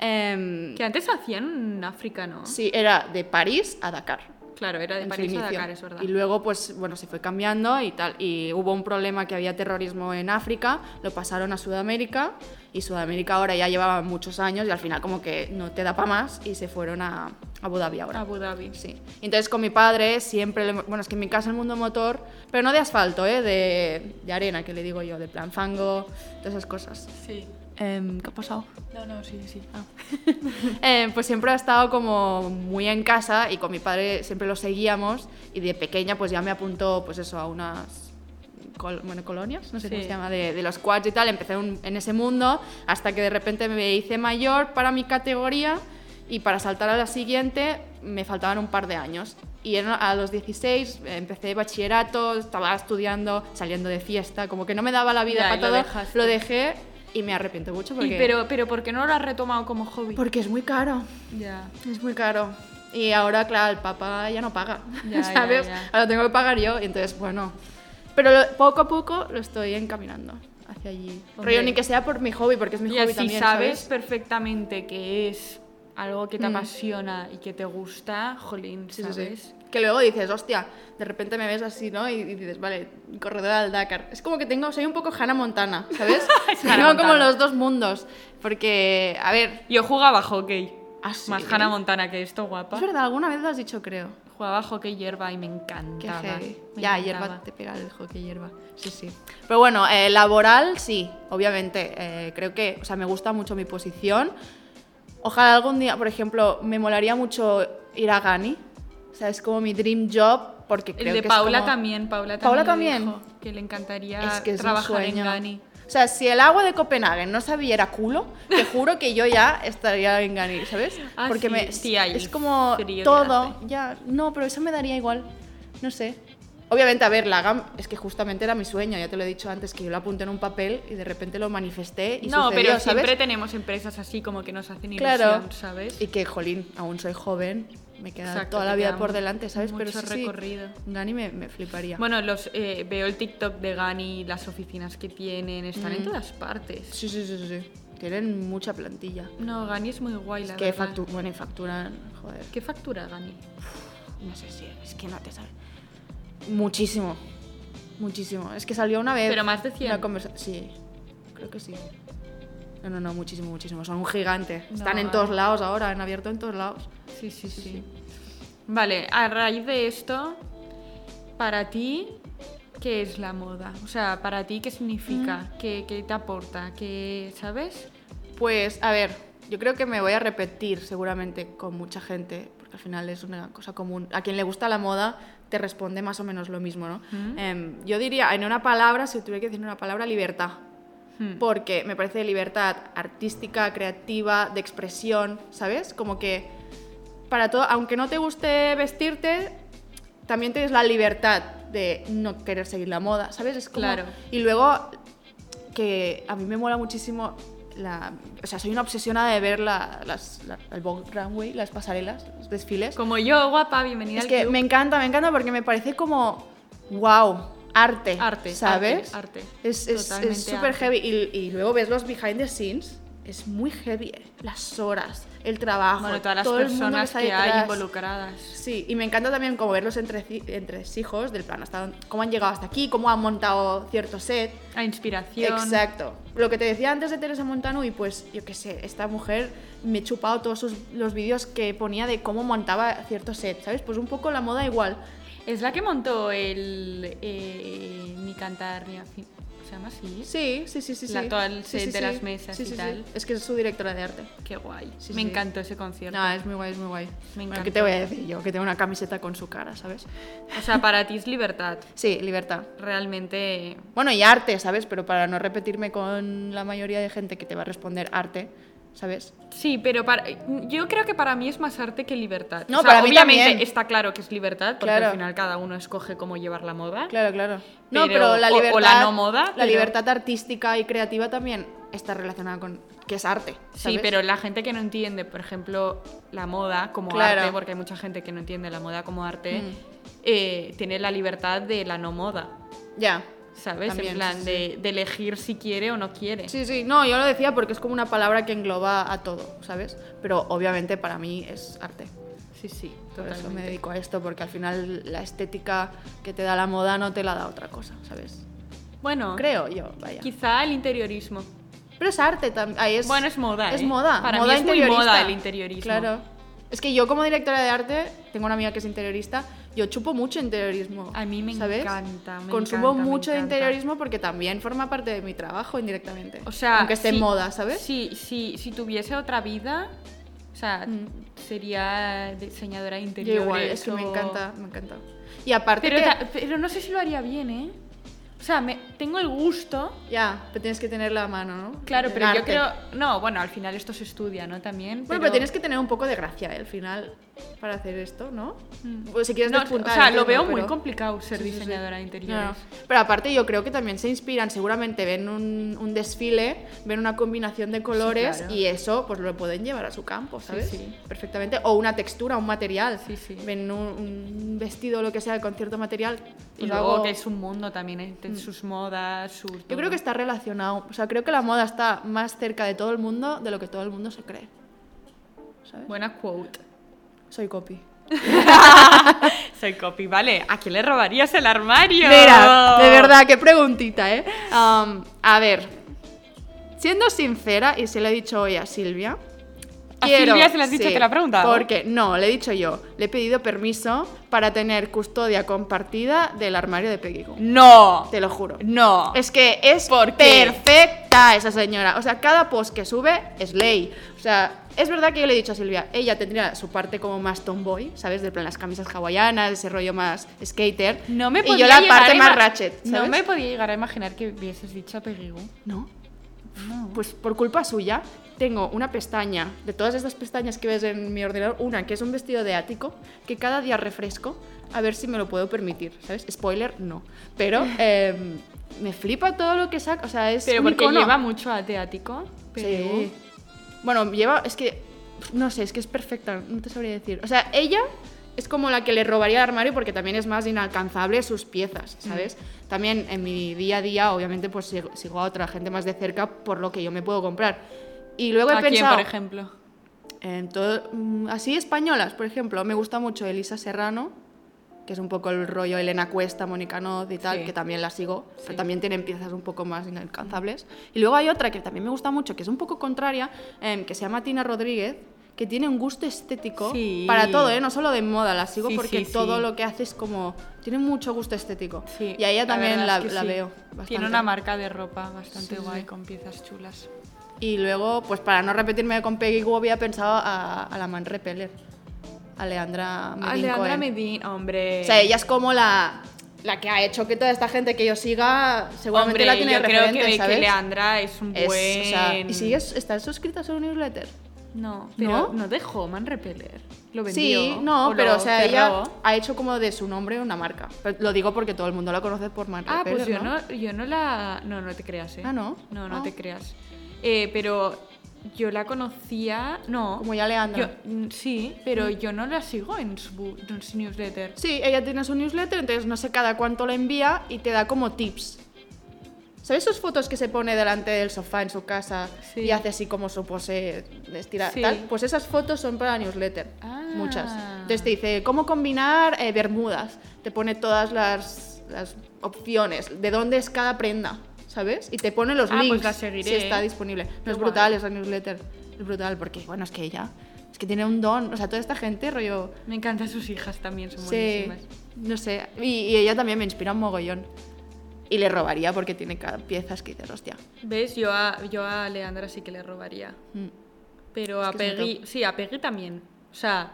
Speaker 2: em,
Speaker 1: Que antes hacían en África, ¿no?
Speaker 2: sí, era de París a Dakar.
Speaker 1: Claro, era de París a. Dakar, es verdad.
Speaker 2: Y luego, pues, bueno, se fue cambiando y tal. Y hubo un problema que había terrorismo en África, lo pasaron a Sudamérica y Sudamérica ahora ya llevaba muchos años y al final como que no te da para más y se fueron a Abu Dhabi ahora.
Speaker 1: Abu Dhabi.
Speaker 2: Sí. Entonces con mi padre siempre, le- bueno, es que en mi casa el mundo motor, pero no de asfalto, ¿eh? de, de arena, que le digo yo, de plan fango, todas esas cosas.
Speaker 1: Sí.
Speaker 2: Em, ¿Qué ha pasado?
Speaker 1: No, no, sí, sí. Ah.
Speaker 2: Eh, pues siempre ha estado como muy en casa y con mi padre siempre lo seguíamos y de pequeña pues ya me apuntó pues eso a unas col- bueno, colonias, no sé cómo
Speaker 1: Sí.
Speaker 2: se llama, de, de los quads y tal, empecé un- en ese mundo hasta que de repente me hice mayor para mi categoría y para saltar a la siguiente me faltaban un par de años. Y a los 16 empecé bachillerato, estaba estudiando, saliendo de fiesta, como que no me daba la vida
Speaker 1: Ya,
Speaker 2: para
Speaker 1: lo
Speaker 2: todo,
Speaker 1: dejaste.
Speaker 2: lo dejé y me arrepiento mucho
Speaker 1: Y
Speaker 2: porque,
Speaker 1: pero, pero ¿por qué no lo has retomado como hobby?
Speaker 2: porque es muy caro.
Speaker 1: Ya.
Speaker 2: Es muy caro. Y ahora, claro, el papá ya no paga,
Speaker 1: Ya, ya,
Speaker 2: ¿sabes?
Speaker 1: ya.
Speaker 2: Ahora lo tengo que pagar yo, y entonces, bueno. Pero lo- poco a poco lo estoy encaminando hacia allí. Rollo, ni que sea por mi hobby, porque es mi
Speaker 1: Y
Speaker 2: hobby
Speaker 1: así
Speaker 2: también,
Speaker 1: sabes
Speaker 2: ¿sabes?
Speaker 1: perfectamente que es algo que te
Speaker 2: Mm.
Speaker 1: apasiona y que te gusta, jolín,
Speaker 2: Sí, sí,
Speaker 1: ¿sabes?
Speaker 2: sí. Que luego dices, hostia, de repente me ves así, ¿no? Y, y dices, vale, corredora del Dakar. Es como que tengo, soy un poco Hannah Montana, ¿sabes? Tengo como
Speaker 1: Montana.
Speaker 2: los dos mundos. Porque, a ver,
Speaker 1: Yo jugaba hockey.
Speaker 2: ¿Ah, sí?
Speaker 1: Más Hannah Montana que esto, guapa.
Speaker 2: es verdad, alguna vez lo has dicho, creo.
Speaker 1: Jugaba hockey hierba y me
Speaker 2: Qué
Speaker 1: encantaba.
Speaker 2: heavy.
Speaker 1: me
Speaker 2: Ya,
Speaker 1: encantaba.
Speaker 2: hierba te pega el hockey hierba. Sí, sí. Pero bueno, eh, laboral sí, obviamente. Eh, creo que, o sea, me gusta mucho mi posición. Ojalá algún día, por ejemplo, me molaría mucho ir a Gani. O sea, es como mi dream job porque
Speaker 1: El
Speaker 2: creo
Speaker 1: de
Speaker 2: que
Speaker 1: Paula
Speaker 2: es como...
Speaker 1: también, Paula también.
Speaker 2: ¿Paula también?
Speaker 1: dijo, que le encantaría
Speaker 2: Es que es
Speaker 1: trabajar en. Gani.
Speaker 2: O sea, si el agua de Copenhague no sabiera culo, te juro que yo ya estaría en Gani, ¿sabes?
Speaker 1: Ah,
Speaker 2: Porque
Speaker 1: sí,
Speaker 2: me,
Speaker 1: sí,
Speaker 2: es como todo, ya, no, pero eso me daría igual, no sé. Obviamente, a ver, la GAM es que justamente era mi sueño, ya te lo he dicho antes, que yo lo apunté en un papel y de repente lo manifesté y
Speaker 1: no,
Speaker 2: sucedió,
Speaker 1: pero
Speaker 2: ¿sabes?
Speaker 1: siempre tenemos empresas así como que nos hacen ilusión,
Speaker 2: Claro.
Speaker 1: ¿sabes?
Speaker 2: Y que, jolín, aún soy joven, me queda
Speaker 1: Exacto,
Speaker 2: toda la vida por delante, ¿sabes? Pero
Speaker 1: mucho
Speaker 2: sí, sí,
Speaker 1: recorrido.
Speaker 2: Gani me, me fliparía.
Speaker 1: Bueno, los eh, veo el TikTok de Gani, las oficinas que tienen, están en
Speaker 2: Mm.
Speaker 1: todas partes.
Speaker 2: Sí, sí, sí, sí. Tienen mucha plantilla.
Speaker 1: No, Gani es muy guay, la
Speaker 2: que
Speaker 1: verdad.
Speaker 2: factu bueno, y facturan, joder.
Speaker 1: ¿Qué factura Gani?
Speaker 2: No sé si, es que no te sabes. Muchísimo. Muchísimo. Es que salió una vez.
Speaker 1: Pero más de 100.
Speaker 2: Una conversa sí, creo que sí. No, no, no, muchísimo, muchísimo. Son un gigante.
Speaker 1: No,
Speaker 2: Están en todos lados ahora, han abierto en todos lados.
Speaker 1: Sí, sí, sí. Vale, a raíz de esto, para ti, ¿qué es la moda? O sea, para ti, ¿qué significa?
Speaker 2: Mm.
Speaker 1: ¿Qué, qué te aporta? ¿Qué, ¿Sabes?
Speaker 2: Pues, a ver, yo creo que me voy a repetir seguramente con mucha gente, al final es una cosa común. A quien le gusta la moda te responde más o menos lo mismo, ¿no?
Speaker 1: Mm.
Speaker 2: Em, yo diría, en una palabra, si tuviera que decir una palabra, libertad.
Speaker 1: Hmm.
Speaker 2: Porque me parece libertad artística, creativa, de expresión, ¿sabes? Como que para todo, aunque no te guste vestirte, también tienes la libertad de no querer seguir la moda, ¿sabes? Es como-
Speaker 1: Claro.
Speaker 2: Y luego que a mí me mola muchísimo la, o sea, soy una obsesionada de ver la, las, la- el Vogue Runway, las pasarelas, los desfiles.
Speaker 1: Como yo, guapa, bienvenida
Speaker 2: Es
Speaker 1: al
Speaker 2: que
Speaker 1: club.
Speaker 2: me encanta, me encanta porque me parece como wow, arte,
Speaker 1: Arte,
Speaker 2: ¿sabes?
Speaker 1: arte, arte.
Speaker 2: Es es- es súper
Speaker 1: arte.
Speaker 2: heavy y, y luego ves los behind the scenes, es muy heavy, eh. las horas, el trabajo,
Speaker 1: Bueno, todas las
Speaker 2: todo el mundo
Speaker 1: personas
Speaker 2: está
Speaker 1: que hay involucradas.
Speaker 2: Sí, y me encanta también como verlos entre, entre hijos, del plan, hasta cómo han llegado hasta aquí, cómo han montado cierto set.
Speaker 1: A inspiración.
Speaker 2: Exacto. Lo que te decía antes de Teresa Montano, y pues yo qué sé, esta mujer me he chupado todos sus- los vídeos que ponía de cómo montaba cierto set, ¿sabes? Pues un poco la moda igual.
Speaker 1: Es la que montó el eh, Ni cantar ni afin- ¿Se llama así?
Speaker 2: Sí, sí, sí, sí.
Speaker 1: La-
Speaker 2: sí.
Speaker 1: todo el set
Speaker 2: sí,
Speaker 1: de
Speaker 2: sí.
Speaker 1: las mesas
Speaker 2: Sí,
Speaker 1: y tal.
Speaker 2: Es que es su directora de arte.
Speaker 1: Qué guay. Me encantó ese concierto.
Speaker 2: No, es muy guay, es muy guay.
Speaker 1: Me
Speaker 2: Bueno. ¿Qué te voy a decir yo? Que tengo una camiseta con su cara, ¿sabes?
Speaker 1: O sea, para ti es libertad.
Speaker 2: Sí, libertad.
Speaker 1: Realmente.
Speaker 2: Bueno, y arte, ¿sabes? Pero para no repetirme con la mayoría de gente que te va a responder arte, ¿sabes?
Speaker 1: Sí, pero para, yo creo que para mí es más arte que libertad.
Speaker 2: No,
Speaker 1: O sea,
Speaker 2: para mí
Speaker 1: obviamente
Speaker 2: también.
Speaker 1: está claro que es libertad, porque
Speaker 2: Claro.
Speaker 1: al final cada uno escoge cómo llevar la moda.
Speaker 2: Claro, claro. No,
Speaker 1: Pero-
Speaker 2: la
Speaker 1: o- o
Speaker 2: libertad.
Speaker 1: la no moda,
Speaker 2: La
Speaker 1: pero-
Speaker 2: libertad artística y creativa también está relacionada con. que es arte.
Speaker 1: Sí, pero la gente que no entiende, por ejemplo, la moda como
Speaker 2: Claro.
Speaker 1: arte, porque hay mucha gente que no entiende la moda como arte,
Speaker 2: Mm.
Speaker 1: eh, tiene la libertad de la no moda,
Speaker 2: Ya.
Speaker 1: ¿Sabes?
Speaker 2: También,
Speaker 1: en plan
Speaker 2: sí.
Speaker 1: De, de elegir si quiere o no quiere.
Speaker 2: Sí, sí, no, yo lo decía porque es como una palabra que engloba a todo, ¿sabes? Pero obviamente para mí es arte.
Speaker 1: sí, sí,
Speaker 2: Por eso me dedico a esto, porque al final la estética que te da la moda no te la da otra cosa, ¿sabes?
Speaker 1: Bueno,
Speaker 2: Creo yo, vaya.
Speaker 1: quizá el interiorismo.
Speaker 2: Pero es arte también. Es,
Speaker 1: Bueno, es moda,
Speaker 2: Es
Speaker 1: ¿eh?
Speaker 2: moda.
Speaker 1: Para
Speaker 2: moda
Speaker 1: mí es muy moda el interiorismo.
Speaker 2: Claro. Es que yo como directora de arte, tengo una amiga que es interiorista, yo chupo mucho interiorismo.
Speaker 1: A mí me
Speaker 2: ¿sabes?
Speaker 1: encanta, me
Speaker 2: Consumo
Speaker 1: encanta, me
Speaker 2: mucho de
Speaker 1: encanta.
Speaker 2: interiorismo porque también forma parte de mi trabajo indirectamente.
Speaker 1: O sea,
Speaker 2: aunque esté en
Speaker 1: si-
Speaker 2: moda, ¿sabes?
Speaker 1: Sí, sí, si tuviese otra vida, o sea,
Speaker 2: Mm.
Speaker 1: sería diseñadora de
Speaker 2: Yo igual, es que me encanta, me encanta. Y aparte
Speaker 1: Pero,
Speaker 2: que...
Speaker 1: ta- pero no sé si lo haría bien, ¿eh? O sea, me, tengo el gusto,
Speaker 2: Ya, pero tienes que tener la mano, ¿no?
Speaker 1: claro, pero yo creo... No, bueno, al final esto se estudia, ¿no? También.
Speaker 2: Bueno, pero tienes que tener un poco de gracia ¿eh? al final para hacer esto, ¿no?
Speaker 1: Mm.
Speaker 2: Pues si quieres
Speaker 1: No,
Speaker 2: despuntar,
Speaker 1: o sea, lo veo muy
Speaker 2: pero-
Speaker 1: complicado ser
Speaker 2: Sí, sí, sí.
Speaker 1: diseñadora de interiores.
Speaker 2: No, Pero aparte yo creo que también se inspiran, seguramente ven un, un desfile, ven una combinación de colores
Speaker 1: claro.
Speaker 2: y eso pues lo pueden llevar a su campo, ¿sabes?
Speaker 1: sí.
Speaker 2: Perfectamente. O una textura, un material.
Speaker 1: Sí, sí.
Speaker 2: Ven un, un vestido o lo que sea con cierto material.
Speaker 1: Y
Speaker 2: pues
Speaker 1: luego
Speaker 2: hago-
Speaker 1: que es un mundo también, ¿eh? De sus modas, sus...
Speaker 2: Yo creo que está relacionado. O sea, creo que la moda está más cerca de todo el mundo de lo que todo el mundo se cree. ¿Sabes?
Speaker 1: Buena quote.
Speaker 2: Soy copy.
Speaker 1: Soy copy, vale. ¿A quién le robarías el armario?
Speaker 2: Mira, de verdad, qué preguntita, ¿eh? Um, a ver, siendo sincera, y se lo he dicho hoy a Silvia.
Speaker 1: ¿A
Speaker 2: quiero-
Speaker 1: Silvia se lo has dicho? ¿Te lo ha preguntado?
Speaker 2: Porque, no, le he dicho yo, le he pedido permiso para tener custodia compartida del armario de Peggy Goo.
Speaker 1: No.
Speaker 2: Te lo juro.
Speaker 1: No.
Speaker 2: Es que es perfecta esa señora. O sea, cada post que sube es ley. O sea, es verdad que yo le he dicho a Silvia, ella tendría su parte como más tomboy, ¿sabes? De plan las camisas hawaianas, ese rollo más skater.
Speaker 1: No me
Speaker 2: Y
Speaker 1: podía
Speaker 2: yo la parte
Speaker 1: a
Speaker 2: más ratchet,
Speaker 1: No
Speaker 2: ¿sabes?
Speaker 1: me podía llegar a imaginar que hubieses dicho a Peggy Goo.
Speaker 2: No. Pues por culpa suya, tengo una pestaña, de todas estas pestañas que ves en mi ordenador, una que es un vestido de ático, que cada día refresco, a ver si me lo puedo permitir, ¿sabes? Spoiler, no. Pero em, me flipa todo lo que saca, o sea, es
Speaker 1: Pero
Speaker 2: un
Speaker 1: porque
Speaker 2: icono.
Speaker 1: lleva mucho a teático.
Speaker 2: Sí. Bueno, lleva, es que, no sé, es que es perfecta, no te sabría decir. O sea, ella es como la que le robaría el armario porque también es más inalcanzable sus piezas,
Speaker 1: Mm.
Speaker 2: ¿sabes? También en mi día a día, obviamente, pues sigo, a otra gente más de cerca por lo que yo me puedo comprar. Y luego he
Speaker 1: ¿A quién,
Speaker 2: pensado...
Speaker 1: por ejemplo?
Speaker 2: En todo, mm, así españolas, por ejemplo, me gusta mucho Elisa Serrano, que es un poco el rollo Elena Cuesta, Mónica Noz y tal,
Speaker 1: Sí.
Speaker 2: que también la sigo,
Speaker 1: Sí.
Speaker 2: pero también tienen piezas un poco más inalcanzables. Y luego hay otra que también me gusta mucho, que es un poco contraria, em, que se llama Tina Rodríguez, que tiene un gusto estético
Speaker 1: Sí.
Speaker 2: para todo, ¿eh? no solo de moda, la sigo
Speaker 1: Sí,
Speaker 2: porque
Speaker 1: sí,
Speaker 2: todo lo que hace es como... Tiene mucho gusto estético. Y a ella también
Speaker 1: verdad
Speaker 2: la,
Speaker 1: es que
Speaker 2: la veo.
Speaker 1: Tiene
Speaker 2: bastante.
Speaker 1: una marca de ropa bastante guay con piezas chulas.
Speaker 2: Y luego, pues para no repetirme con Peggy Goo, había pensado a, a la Man Repeller, a Leandra Medin
Speaker 1: Alejandra. Medin, hombre.
Speaker 2: O sea, ella es como la, la que ha hecho que toda esta gente que yo siga seguramente
Speaker 1: Hombre,
Speaker 2: la tiene
Speaker 1: yo creo que,
Speaker 2: ¿sabes?
Speaker 1: que Leandra es un
Speaker 2: Es,
Speaker 1: buen...
Speaker 2: o sea, ¿Y sigues, estás suscrita a su newsletter?
Speaker 1: No, pero
Speaker 2: ¿No?
Speaker 1: no, dejó Man Repeller. Lo vendió.
Speaker 2: Sí, no,
Speaker 1: o
Speaker 2: pero o sea, ella ha hecho como de su nombre una marca. Pero lo digo porque todo el mundo la conoce por Man
Speaker 1: Ah, pues
Speaker 2: Repeller,
Speaker 1: yo no, yo no la... No, no te creas, ¿eh?
Speaker 2: Ah, ¿no?
Speaker 1: No, no
Speaker 2: Ah.
Speaker 1: te creas. Eh, pero yo la conocía... No.
Speaker 2: Como ya Leandra.
Speaker 1: Yo, mm, sí, pero yo no la sigo en su, en su newsletter.
Speaker 2: Sí, ella tiene su newsletter, entonces no sé cada cuánto la envía y te da como tips. ¿Sabes sus fotos que se pone delante del sofá en su casa
Speaker 1: Sí.
Speaker 2: y hace así como su pose de estirar
Speaker 1: Sí.
Speaker 2: tal? Pues esas fotos son para la newsletter,
Speaker 1: Ah.
Speaker 2: muchas. Entonces te dice cómo combinar eh, bermudas, te pone todas las, las opciones, de dónde es cada prenda, ¿sabes? Y te pone los
Speaker 1: Ah, pues
Speaker 2: links
Speaker 1: la seguiré,
Speaker 2: si está
Speaker 1: ¿eh?
Speaker 2: disponible. No es brutal esa newsletter, es brutal porque bueno es que ella es que tiene un don, o sea toda esta gente rollo
Speaker 1: Me encantan sus hijas también, son
Speaker 2: Sí,
Speaker 1: buenísimas.
Speaker 2: no sé. Y, y ella también me inspira un mogollón. Y le robaría porque tiene piezas que dices, hostia.
Speaker 1: ¿Ves? Yo a, yo a Leandra sí que le robaría.
Speaker 2: mm.
Speaker 1: Pero
Speaker 2: Es
Speaker 1: a Peggy, sí, a Peggy también. O sea,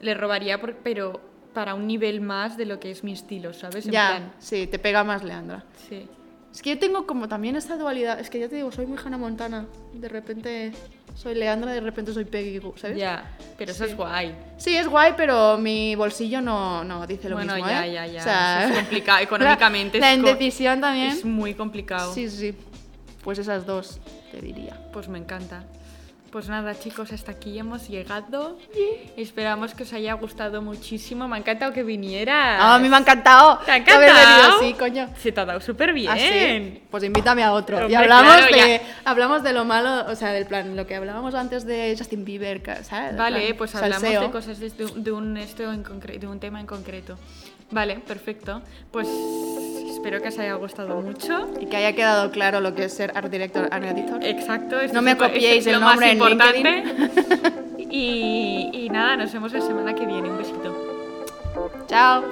Speaker 1: le robaría, por- pero para un nivel más de lo que es mi estilo, ¿sabes? En
Speaker 2: Ya,
Speaker 1: plan,
Speaker 2: sí, te pega más Leandra.
Speaker 1: sí.
Speaker 2: Es que yo tengo como también esta dualidad. Es que ya te digo, soy muy Hannah Montana. De repente soy Leandra, de repente soy Peggy Goo, ¿sabes?
Speaker 1: Ya, pero eso
Speaker 2: Sí.
Speaker 1: es guay.
Speaker 2: Sí, es guay, pero mi bolsillo no, no dice lo
Speaker 1: bueno,
Speaker 2: mismo,
Speaker 1: ya,
Speaker 2: ¿eh?
Speaker 1: ya, ya.
Speaker 2: O sea,
Speaker 1: eso es complicado. Económicamente
Speaker 2: La, indecisión también.
Speaker 1: es muy complicado.
Speaker 2: Sí, sí. Pues esas dos, te diría.
Speaker 1: Pues me encanta. Pues nada, chicos, hasta aquí hemos llegado. Esperamos que os haya gustado muchísimo. Me ha encantado que vinieras.
Speaker 2: Ah, a mí me ha encantado.
Speaker 1: ¿Te ha
Speaker 2: que haber venido,
Speaker 1: encantado?
Speaker 2: Sí, coño.
Speaker 1: Se te ha dado súper bien.
Speaker 2: ¿Ah, sí? Pues invítame a otro. y hablamos,
Speaker 1: claro,
Speaker 2: de,
Speaker 1: ya.
Speaker 2: hablamos de lo malo, o sea, del plan, lo que hablábamos antes de Justin Bieber, ¿sabes?
Speaker 1: Vale,
Speaker 2: plan,
Speaker 1: pues hablamos
Speaker 2: salseo.
Speaker 1: de cosas de, de un- de un, esto en concre- de un tema en concreto. Vale, perfecto. Pues espero que os haya gustado mucho.
Speaker 2: Y que haya quedado claro lo que es ser art director, art editor.
Speaker 1: Exacto.
Speaker 2: No me copiéis el nombre
Speaker 1: importante. Y, y nada, nos vemos la semana que viene. Un besito.
Speaker 2: Chao.